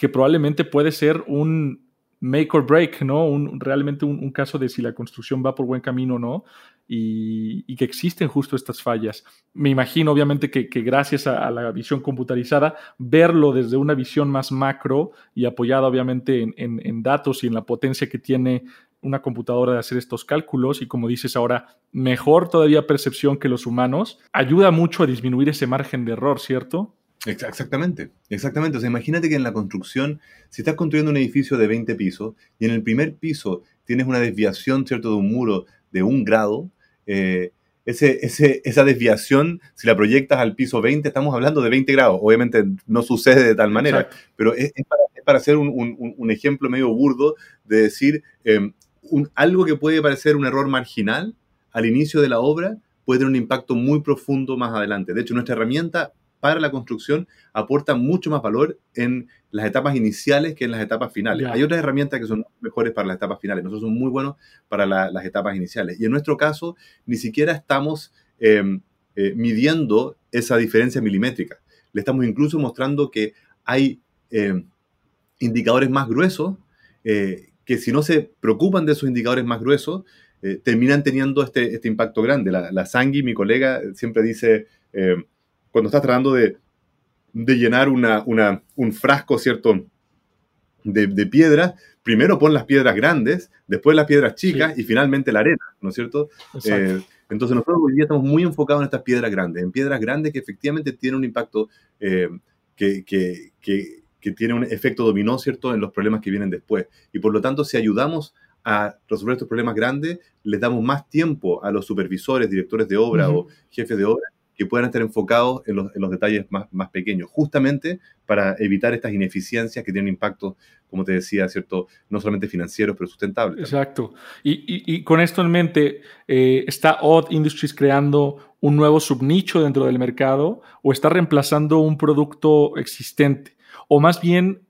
que probablemente puede ser un make or break, ¿no? Un, realmente un, caso de si la construcción va por buen camino o no, y, que existen justo estas fallas. Me imagino, obviamente, que, gracias a, la visión computarizada, verlo desde una visión más macro y apoyada, obviamente, en, en datos y en la potencia que tiene una computadora de hacer estos cálculos y como dices ahora, mejor todavía percepción que los humanos, ayuda mucho a disminuir ese margen de error, ¿cierto? Exactamente, exactamente. O sea, imagínate que en la construcción, si estás construyendo un edificio de 20 pisos y en el primer piso tienes una desviación, ¿cierto?, de un muro de un grado, eh, ese, esa desviación, si la proyectas al piso 20, estamos hablando de 20 grados. Obviamente no sucede de tal manera, pero es, para, hacer un, ejemplo medio burdo de decir em, algo que puede parecer un error marginal al inicio de la obra puede tener un impacto muy profundo más adelante. De hecho, nuestra herramienta para la construcción aporta mucho más valor en las etapas iniciales que en las etapas finales. Hay otras herramientas que son mejores para las etapas finales, nosotros somos muy buenos para las etapas iniciales. Y en nuestro caso, ni siquiera estamos em, eh, midiendo esa diferencia milimétrica. Le estamos incluso mostrando que hay em, indicadores más gruesos eh, que si no se preocupan de esos indicadores más gruesos, eh, terminan teniendo este, este, impacto grande. La, la Sangui, mi colega, siempre dice, em, cuando estás tratando de, llenar una, un frasco, ¿cierto? De, de piedras, primero pon las piedras grandes, después las piedras chicas y finalmente la arena, ¿no es cierto? Eh, entonces nosotros hoy día estamos muy enfocados en estas piedras grandes, en piedras grandes que efectivamente tienen un impacto eh, que, que, que, que, tiene un efecto dominó, ¿cierto?, en los problemas que vienen después. Y por lo tanto, si ayudamos a resolver estos problemas grandes, les damos más tiempo a los supervisores, directores de obra o jefes de obra que puedan estar enfocados en los, detalles más, pequeños, justamente para evitar estas ineficiencias que tienen impacto, como te decía, ¿cierto? No solamente financieros, pero sustentables. Exacto. Y, con esto en mente, eh, ¿está Odd Industries creando un nuevo subnicho dentro del mercado o está reemplazando un producto existente? O más bien,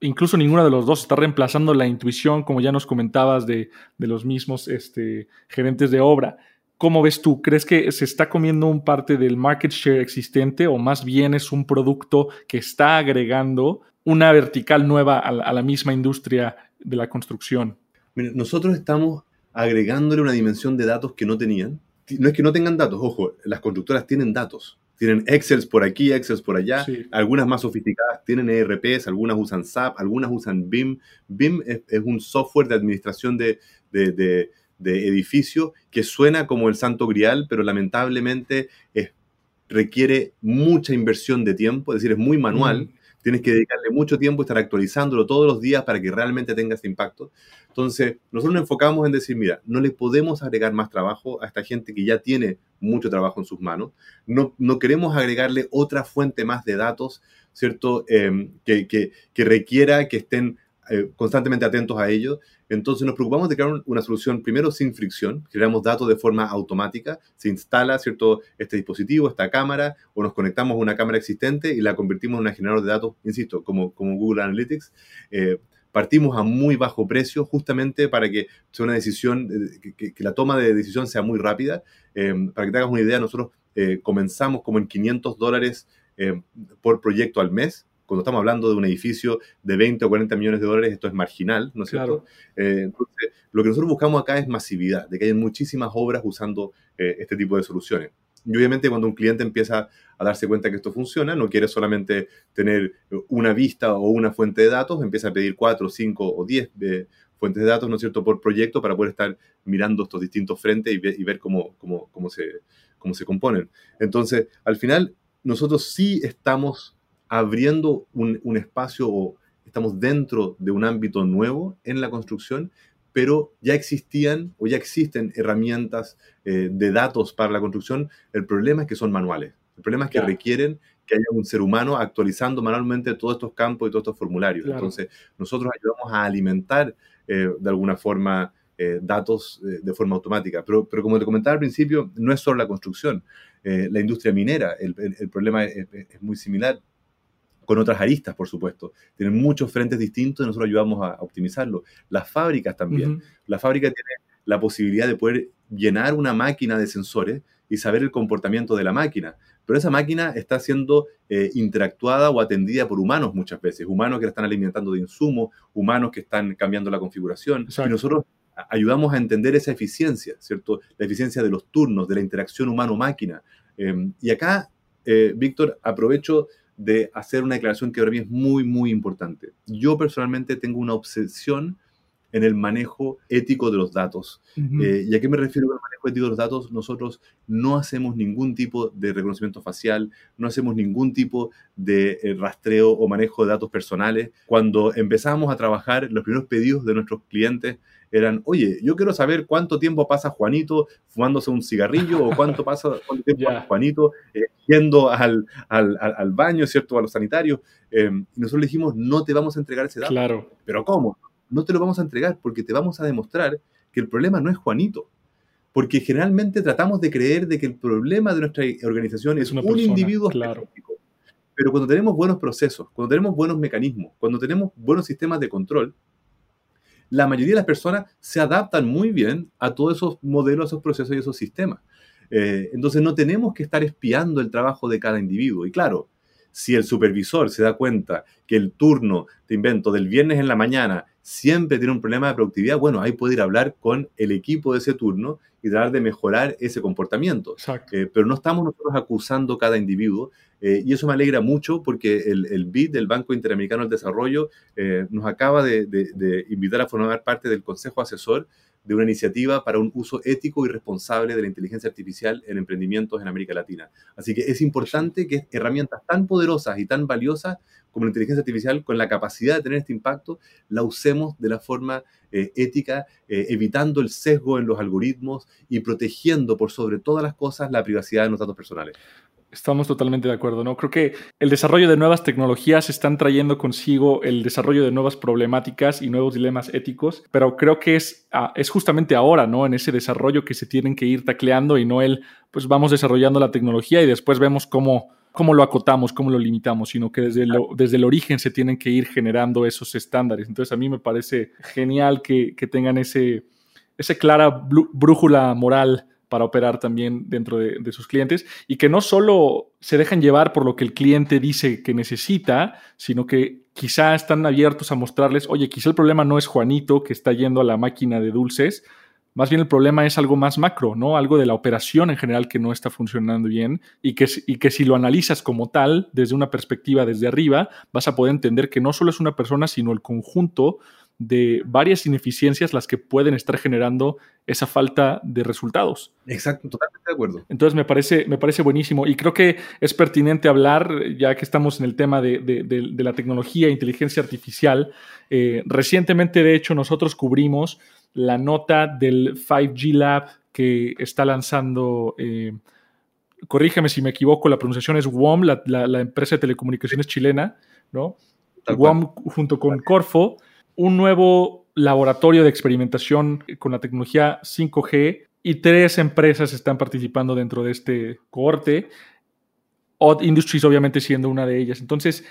incluso ninguno de los dos está reemplazando la intuición, como ya nos comentabas, de, de los mismos este, gerentes de obra. ¿Cómo ves tú? ¿Crees que se está comiendo un parte del market share existente o más bien es un producto que está agregando una vertical nueva a la, misma industria de la construcción? nosotros estamos agregándole una dimensión de datos que no tenían. No es que no tengan datos, ojo, las constructoras tienen datos. Tienen Excel por aquí, Excel por allá. Algunas más sofisticadas tienen ERPs, algunas usan SAP, algunas usan BIM. BIM es, un software de administración de, de edificio que suena como el santo grial, pero lamentablemente requiere mucha inversión de tiempo, es decir, es muy manual. Tienes que dedicarle mucho tiempo, estar actualizándolo todos los días para que realmente tenga ese impacto. Entonces, nosotros nos enfocamos en decir, mira, no le podemos agregar más trabajo a esta gente que ya tiene mucho trabajo en sus manos. No, no queremos agregarle otra fuente más de datos, ¿cierto? Em, que, que, que requiera que estén eh, constantemente atentos a ello. Entonces nos preocupamos de crear una solución primero sin fricción, creamos datos de forma automática, se instala cierto este dispositivo, esta cámara, o nos conectamos a una cámara existente y la convertimos en un generador de datos, insisto, como, como Google Analytics. Eh, partimos a muy bajo precio justamente para que sea una decisión, eh, que, la toma de decisión sea muy rápida. para que te hagas una idea, nosotros comenzamos como en 500 dólares por proyecto al mes cuando estamos hablando de un edificio de 20 o 40 millones de dólares, esto es marginal, ¿no es cierto? Eh, entonces, lo que nosotros buscamos acá es masividad, de que haya muchísimas obras usando eh, este tipo de soluciones. Y obviamente cuando un cliente empieza a darse cuenta que esto funciona, no quiere solamente tener una vista o una fuente de datos, empieza a pedir 4, 5 o 10 eh, fuentes de datos, ¿no es cierto?, por proyecto para poder estar mirando estos distintos frentes y, ver cómo, cómo, cómo, se, cómo se componen. Entonces, al final, nosotros sí estamos abriendo un, espacio o estamos dentro de un ámbito nuevo en la construcción, pero ya existían o ya existen herramientas eh, de datos para la construcción. El problema es que son manuales. El problema es que requieren que haya un ser humano actualizando manualmente todos estos campos y todos estos formularios. Entonces, nosotros ayudamos a alimentar eh, de alguna forma eh, datos de forma automática. Pero, pero, como te comentaba al principio, no es solo la construcción. la industria minera, el, problema es, muy similar con otras aristas, por supuesto. Tienen muchos frentes distintos y nosotros ayudamos a, optimizarlo. Las fábricas también. La fábrica tiene la posibilidad de poder llenar una máquina de sensores y saber el comportamiento de la máquina. Pero esa máquina está siendo eh, interactuada o atendida por humanos muchas veces, humanos que la están alimentando de insumos, humanos que están cambiando la configuración. Y nosotros ayudamos a entender esa eficiencia, ¿cierto? La eficiencia de los turnos, de la interacción humano-máquina. Em, y acá, eh, Víctor, aprovecho de hacer una declaración que para mí es muy, muy importante. Yo personalmente tengo una obsesión en el manejo ético de los datos. Eh, ¿Y a qué me refiero con el manejo ético de los datos? Nosotros no hacemos ningún tipo de reconocimiento facial, no hacemos ningún tipo de eh, rastreo o manejo de datos personales. Cuando empezamos a trabajar, los primeros pedidos de nuestros clientes eran, oye, yo quiero saber cuánto tiempo pasa Juanito fumándose un cigarrillo o cuánto pasa cuánto tiempo pasa Juanito eh, yendo al, al, al, baño, ¿cierto? A los sanitarios. Em, y nosotros le dijimos, no te vamos a entregar ese dato. Claro. ¿Pero cómo? No te lo vamos a entregar porque te vamos a demostrar que el problema no es Juanito. Porque generalmente tratamos de creer de que el problema de nuestra organización es, un individuo claro. Pero cuando tenemos buenos procesos, cuando tenemos buenos mecanismos, cuando tenemos buenos sistemas de control, la mayoría de las personas se adaptan muy bien a todos esos modelos, esos procesos y esos sistemas. Eh, entonces no tenemos que estar espiando el trabajo de cada individuo. Y claro, si el supervisor se da cuenta que el turno, te invento, del viernes en la mañana siempre tiene un problema de productividad, bueno, ahí puede ir a hablar con el equipo de ese turno y tratar de mejorar ese comportamiento. Eh, pero no estamos nosotros acusando cada individuo, eh, y eso me alegra mucho porque el, el BID, el Banco Interamericano del Desarrollo, eh, nos acaba de, de, invitar a formar parte del Consejo Asesor de una iniciativa para un uso ético y responsable de la inteligencia artificial en emprendimientos en América Latina. Así que es importante que herramientas tan poderosas y tan valiosas como la inteligencia artificial, con la capacidad de tener este impacto, la usemos de la forma eh, ética, evitando el sesgo en los algoritmos y protegiendo por sobre todas las cosas la privacidad de los datos personales. Estamos totalmente de acuerdo, ¿no? Creo que el desarrollo de nuevas tecnologías están trayendo consigo el desarrollo de nuevas problemáticas y nuevos dilemas éticos, pero creo que es, ah, es justamente ahora, ¿no? En ese desarrollo que se tienen que ir tacleando y no el, pues vamos desarrollando la tecnología y después vemos cómo, cómo lo acotamos, cómo lo limitamos, sino que desde, desde el origen se tienen que ir generando esos estándares. Entonces a mí me parece genial que, que tengan ese, ese clara brújula moral para operar también dentro de, sus clientes y que no solo se dejan llevar por lo que el cliente dice que necesita, sino que quizá están abiertos a mostrarles, oye, quizá el problema no es Juanito que está yendo a la máquina de dulces, más bien el problema es algo más macro, ¿no? Algo de la operación en general que no está funcionando bien y que, y que si lo analizas como tal, desde una perspectiva desde arriba, vas a poder entender que no solo es una persona, sino el conjunto de varias ineficiencias las que pueden estar generando esa falta de resultados. Exacto, totalmente de acuerdo. Entonces me parece, me parece buenísimo y creo que es pertinente hablar, ya que estamos en el tema de, la tecnología e inteligencia artificial. Eh, recientemente, de hecho, nosotros cubrimos la nota del 5G Lab que está lanzando... Eh, corrígeme si me equivoco, la pronunciación es WOM, la, empresa de telecomunicaciones chilena, ¿no? WOM junto con Corfo un nuevo laboratorio de experimentación con la tecnología 5G y tres empresas están participando dentro de este cohorte. Odd Industries obviamente siendo una de ellas. Entonces,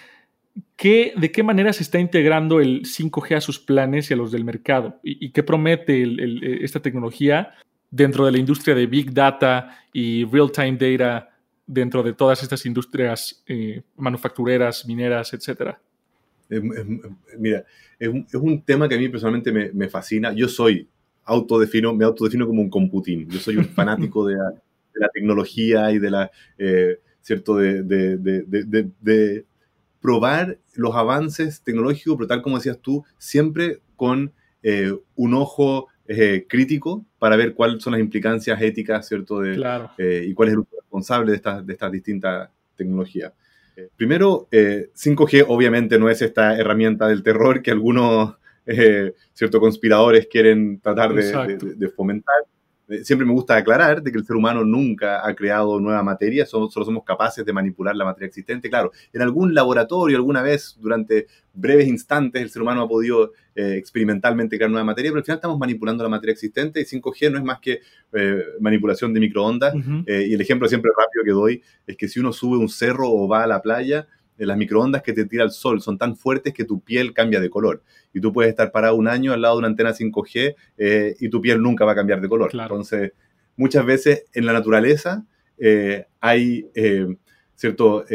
¿qué, ¿de qué manera se está integrando el 5G a sus planes y a los del mercado? ¿Y, qué promete esta tecnología dentro de la industria de Big Data y Real-Time Data dentro de todas estas industrias eh, manufactureras, mineras, etcétera? Mira, es un, tema que a mí personalmente me, fascina. Yo soy, autodefino, me autodefino como un computín. Yo soy un fanático de la, tecnología y de la, eh, ¿cierto? De, de, probar los avances tecnológicos, pero tal como decías tú, siempre con eh, un ojo eh, crítico para ver cuáles son las implicancias éticas, ¿cierto? De, y cuál es el responsable de estas, de estas distintas tecnologías. Primero, 5G eh, obviamente no es esta herramienta del terror que algunos eh, ciertos conspiradores quieren tratar de, fomentar. Eh, siempre me gusta aclarar de que el ser humano nunca ha creado nueva materia, solo, somos capaces de manipular la materia existente. Claro, en algún laboratorio alguna vez, durante breves instantes, el ser humano ha podido eh, experimentalmente crear nueva materia, pero al final estamos manipulando la materia existente y 5G no es más que eh, manipulación de microondas. y el ejemplo siempre rápido que doy es que si uno sube un cerro o va a la playa, las microondas que te tira el sol son tan fuertes que tu piel cambia de color. Y tú puedes estar parado un año al lado de una antena 5G eh, y tu piel nunca va a cambiar de color. Entonces, muchas veces en la naturaleza eh, hay eh, ciertos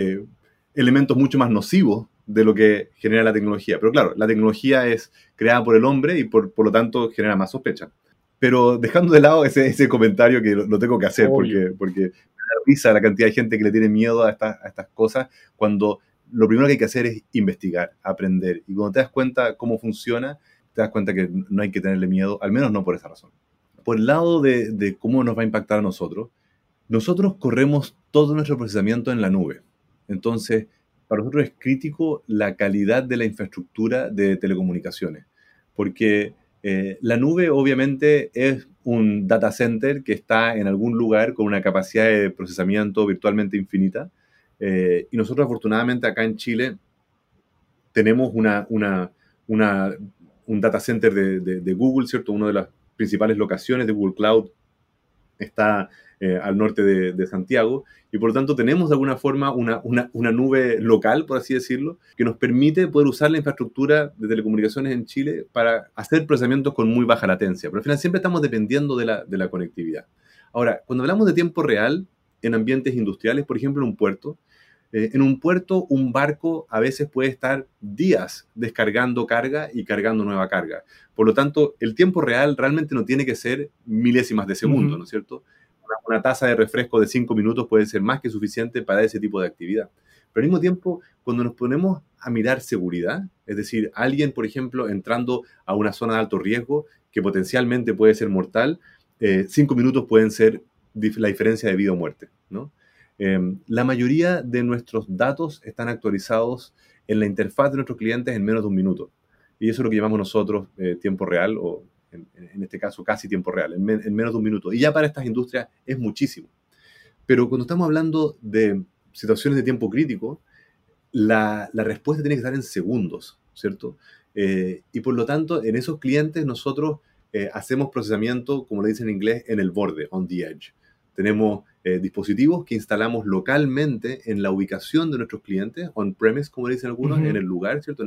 elementos mucho más nocivos de lo que genera la tecnología. Pero claro, la tecnología es creada por el hombre y por, lo tanto genera más sospecha. Pero dejando de lado ese, comentario que lo, tengo que hacer porque, porque me da risa la cantidad de gente que le tiene miedo a, a estas cosas cuando lo primero que hay que hacer es investigar, aprender. Y cuando te das cuenta cómo funciona, te das cuenta que no hay que tenerle miedo, al menos no por esa razón. Por el lado de, cómo nos va a impactar a nosotros, nosotros corremos todo nuestro procesamiento en la nube. Entonces, para nosotros es crítico la calidad de la infraestructura de telecomunicaciones, porque Eh, la nube obviamente es un data center que está en algún lugar con una capacidad de procesamiento virtualmente infinita. Eh, y nosotros afortunadamente acá en Chile tenemos una, un data center de, de, Google, ¿cierto? Una de las principales locaciones de Google Cloud está eh, al norte de, Santiago, y por lo tanto tenemos de alguna forma una, nube local, por así decirlo, que nos permite poder usar la infraestructura de telecomunicaciones en Chile para hacer procesamientos con muy baja latencia, pero al final siempre estamos dependiendo de la, conectividad. Ahora, cuando hablamos de tiempo real en ambientes industriales, por ejemplo en un puerto, eh, en un puerto, un barco a veces puede estar días descargando carga y cargando nueva carga. Por lo tanto, el tiempo real realmente no tiene que ser milésimas de segundo, ¿no es cierto? una, taza de refresco de 5 minutos puede ser más que suficiente para ese tipo de actividad. Pero al mismo tiempo, cuando nos ponemos a mirar seguridad, es decir, alguien, por ejemplo, entrando a una zona de alto riesgo que potencialmente puede ser mortal, 5 eh, minutos pueden ser la diferencia de vida o muerte. ¿no? Em, la mayoría de nuestros datos están actualizados en la interfaz de nuestros clientes en menos de un minuto. Y eso es lo que llamamos nosotros eh, tiempo real o en, este caso casi tiempo real, en, menos de un minuto. Y ya para estas industrias es muchísimo. Pero cuando estamos hablando de situaciones de tiempo crítico, la, respuesta tiene que estar en segundos, ¿cierto? Eh, y por lo tanto, en esos clientes nosotros eh, hacemos procesamiento, como le dicen en inglés, en el borde, on the edge. Tenemos eh, dispositivos que instalamos localmente en la ubicación de nuestros clientes, on-premise, como dicen algunos, en el lugar, ¿cierto?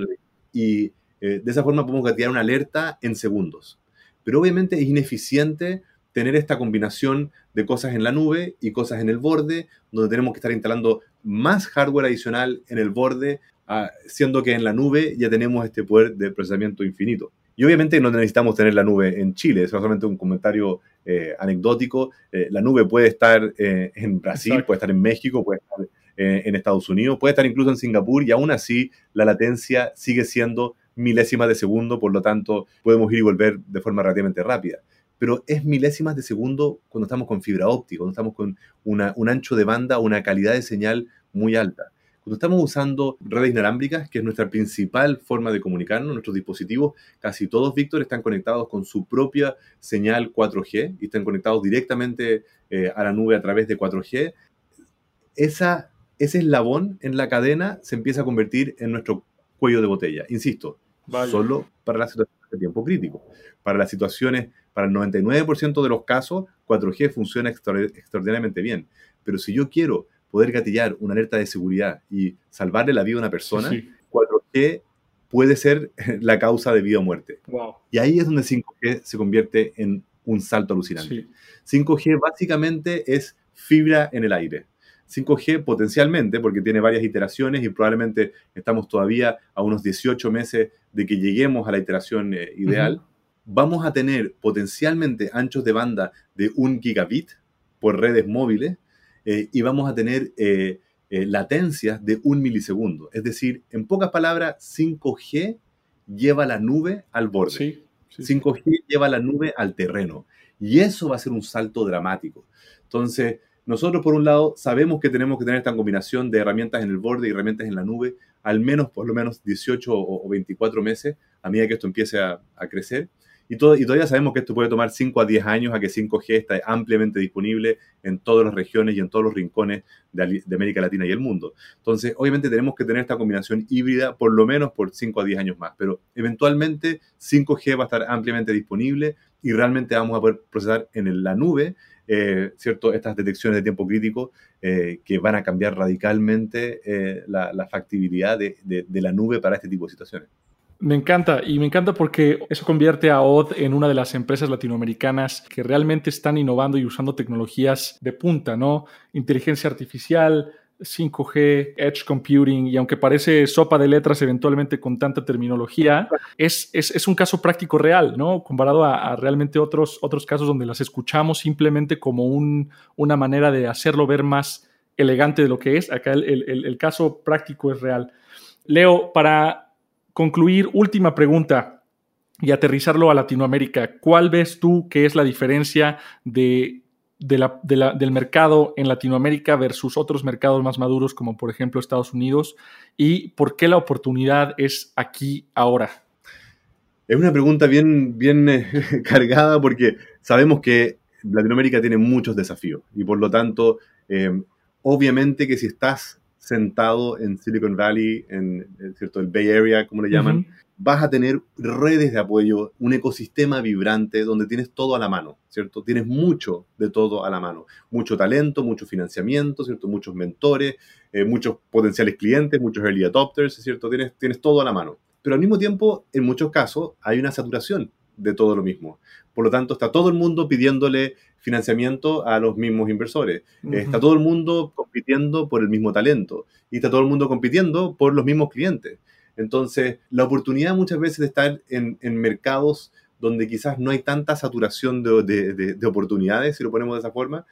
y de esa forma podemos gatear una alerta en segundos. Pero obviamente es ineficiente tener esta combinación de cosas en la nube y cosas en el borde, donde tenemos que estar instalando más hardware adicional en el borde, ah, siendo que en la nube ya tenemos este poder de procesamiento infinito. Y obviamente no necesitamos tener la nube en Chile, es solamente un comentario eh, anecdótico. Eh, la nube puede estar eh, en Brasil, puede estar en México, puede estar en Estados Unidos, puede estar incluso en Singapur y aún así la latencia sigue siendo milésimas de segundo, por lo tanto podemos ir y volver de forma relativamente rápida. Pero es milésimas de segundo cuando estamos con fibra óptica, cuando estamos con un ancho de banda, una calidad de señal muy alta. Cuando estamos usando redes inalámbricas, que es nuestra principal forma de comunicarnos, nuestros dispositivos, casi todos, Víctor, están conectados con su propia señal 4G y están conectados directamente eh, a la nube a través de 4G. Esa, ese eslabón en la cadena se empieza a convertir en nuestro cuello de botella. Insisto, solo para las situaciones de tiempo crítico. Para las situaciones, para el 99% de los casos, 4G funciona extraordinariamente bien. Pero si yo quiero poder gatillar una alerta de seguridad y salvarle la vida a una persona, 4G puede ser la causa de vida o muerte. Y ahí es donde 5G se convierte en un salto alucinante. 5G básicamente es fibra en el aire. 5G potencialmente, porque tiene varias iteraciones y probablemente estamos todavía a unos 18 meses de que lleguemos a la iteración eh, ideal, vamos a tener potencialmente anchos de banda de un gigabit por redes móviles eh, y vamos a tener eh, latencias de un milisegundo. Es decir, en pocas palabras, 5G lleva la nube al borde. 5G lleva la nube al terreno. Y eso va a ser un salto dramático. Entonces, nosotros, por un lado, sabemos que tenemos que tener esta combinación de herramientas en el borde y herramientas en la nube, al menos, por lo menos, 18 o 24 meses, a medida que esto empiece a, crecer. Y, todo, todavía sabemos que esto puede tomar 5 a 10 años a que 5G esté ampliamente disponible en todas las regiones y en todos los rincones de, América Latina y el mundo. Entonces, obviamente tenemos que tener esta combinación híbrida por lo menos por 5 a 10 años más, pero eventualmente 5G va a estar ampliamente disponible y realmente vamos a poder procesar en la nube eh, ¿cierto? estas detecciones de tiempo crítico eh, que van a cambiar radicalmente eh, la, factibilidad de, la nube para este tipo de situaciones. Me encanta y me encanta porque eso convierte a OD en una de las empresas latinoamericanas que realmente están innovando y usando tecnologías de punta, ¿no? Inteligencia artificial, 5G, Edge Computing, y aunque parece sopa de letras eventualmente con tanta terminología, es, es, un caso práctico real, ¿no? Comparado a, realmente otros, otros casos donde las escuchamos simplemente como un, una manera de hacerlo ver más elegante de lo que es. Acá el, el caso práctico es real. Leo, para concluir, última pregunta y aterrizarlo a Latinoamérica, ¿cuál ves tú que es la diferencia de del mercado en Latinoamérica versus otros mercados más maduros como por ejemplo Estados Unidos y por qué la oportunidad es aquí ahora? Es una pregunta bien, bien eh, cargada porque sabemos que Latinoamérica tiene muchos desafíos y por lo tanto, eh, obviamente que si estás sentado en Silicon Valley, en, ¿cierto? el Bay Area, como le llaman, vas a tener redes de apoyo, un ecosistema vibrante donde tienes todo a la mano, ¿cierto? Tienes mucho de todo a la mano, mucho talento, mucho financiamiento, ¿cierto? Muchos mentores, eh, muchos potenciales clientes, muchos early adopters, ¿cierto? Tienes, tienes todo a la mano. Pero al mismo tiempo, en muchos casos, hay una saturación de todo lo mismo. Por lo tanto, está todo el mundo pidiéndole financiamiento a los mismos inversores. Está todo el mundo compitiendo por el mismo talento. Y está todo el mundo compitiendo por los mismos clientes. Entonces, la oportunidad muchas veces de estar en, mercados donde quizás no hay tanta saturación de, oportunidades, si lo ponemos de esa forma,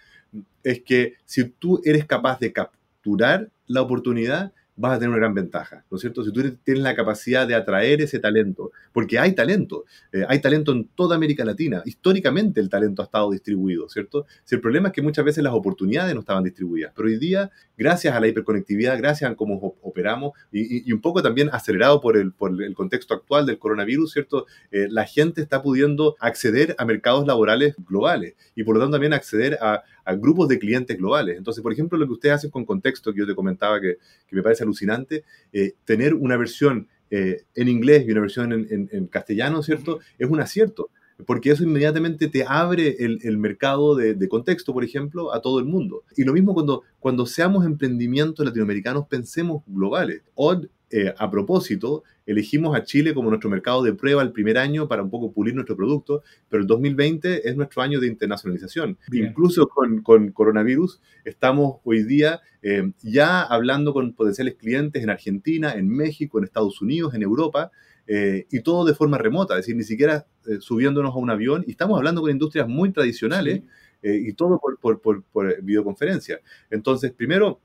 es que si tú eres capaz de capturar la oportunidad, vas a tener una gran ventaja, ¿no es cierto? Si tú tienes la capacidad de atraer ese talento, porque hay talento, eh, hay talento en toda América Latina, históricamente el talento ha estado distribuido, ¿cierto? Si el problema es que muchas veces las oportunidades no estaban distribuidas, pero hoy día, gracias a la hiperconectividad, gracias a cómo operamos y, un poco también acelerado por el, por el contexto actual del coronavirus, ¿cierto? Eh, la gente está pudiendo acceder a mercados laborales globales y por lo tanto también acceder a, a grupos de clientes globales. Entonces, por ejemplo, lo que ustedes hacen con contexto, que yo te comentaba que, que me parece alucinante, eh, tener una versión eh, en inglés y una versión en, castellano, ¿cierto? Es un acierto, porque eso inmediatamente te abre el, mercado de, contexto, por ejemplo, a todo el mundo. Y lo mismo cuando, cuando seamos emprendimientos latinoamericanos, pensemos globales. Odd eh, a propósito, elegimos a Chile como nuestro mercado de prueba el primer año para un poco pulir nuestro producto, pero el 2020 es nuestro año de internacionalización. Incluso con, coronavirus, estamos hoy día eh, ya hablando con potenciales clientes en Argentina, en México, en Estados Unidos, en Europa, eh, y todo de forma remota, es decir, ni siquiera subiéndonos a un avión, y estamos hablando con industrias muy tradicionales. y todo por, por videoconferencia. Entonces, primero,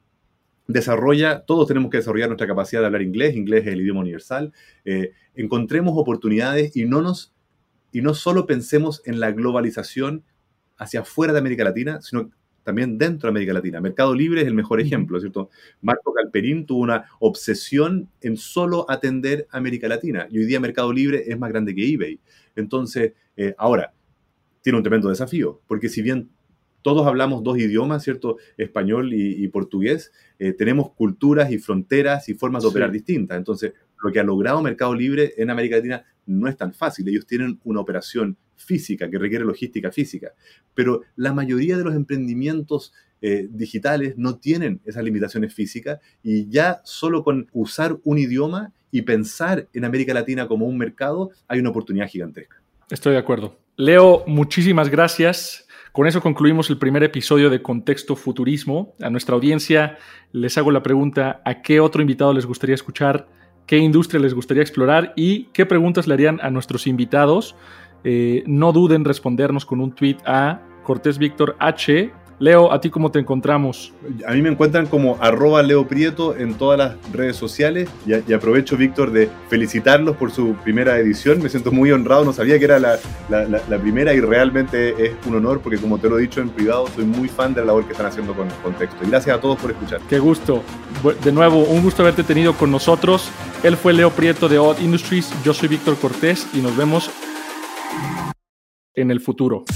desarrolla, todos tenemos que desarrollar nuestra capacidad de hablar inglés, inglés es el idioma universal, eh, encontremos oportunidades y no, nos, y no solo pensemos en la globalización hacia afuera de América Latina, sino también dentro de América Latina. Mercado Libre es el mejor ejemplo, ¿cierto? Marco Calperín tuvo una obsesión en solo atender a América Latina y hoy día Mercado Libre es más grande que eBay. Entonces, eh, ahora, tiene un tremendo desafío, porque si bien todos hablamos dos idiomas, ¿cierto? Español y, portugués. Eh, tenemos culturas y fronteras y formas de operar distintas. Entonces, lo que ha logrado Mercado Libre en América Latina no es tan fácil. Ellos tienen una operación física que requiere logística física. Pero la mayoría de los emprendimientos eh, digitales no tienen esas limitaciones físicas y ya solo con usar un idioma y pensar en América Latina como un mercado hay una oportunidad gigantesca. Estoy de acuerdo. Leo, muchísimas gracias. Con eso concluimos el primer episodio de Contexto Futurismo. A nuestra audiencia les hago la pregunta, ¿a qué otro invitado les gustaría escuchar? ¿Qué industria les gustaría explorar? ¿Y qué preguntas le harían a nuestros invitados? Eh, no duden en respondernos con un tweet a Cortés Víctor H Leo, ¿a ti cómo te encontramos? A mí me encuentran como arroba Leo Prieto en todas las redes sociales y, aprovecho, Víctor, de felicitarlos por su primera edición. Me siento muy honrado, no sabía que era la, primera y realmente es un honor porque como te lo he dicho en privado, soy muy fan de la labor que están haciendo con Contexto. Y gracias a todos por escuchar. Qué gusto. De nuevo, un gusto haberte tenido con nosotros. Él fue Leo Prieto de Odd Industries, yo soy Víctor Cortés y nos vemos en el futuro.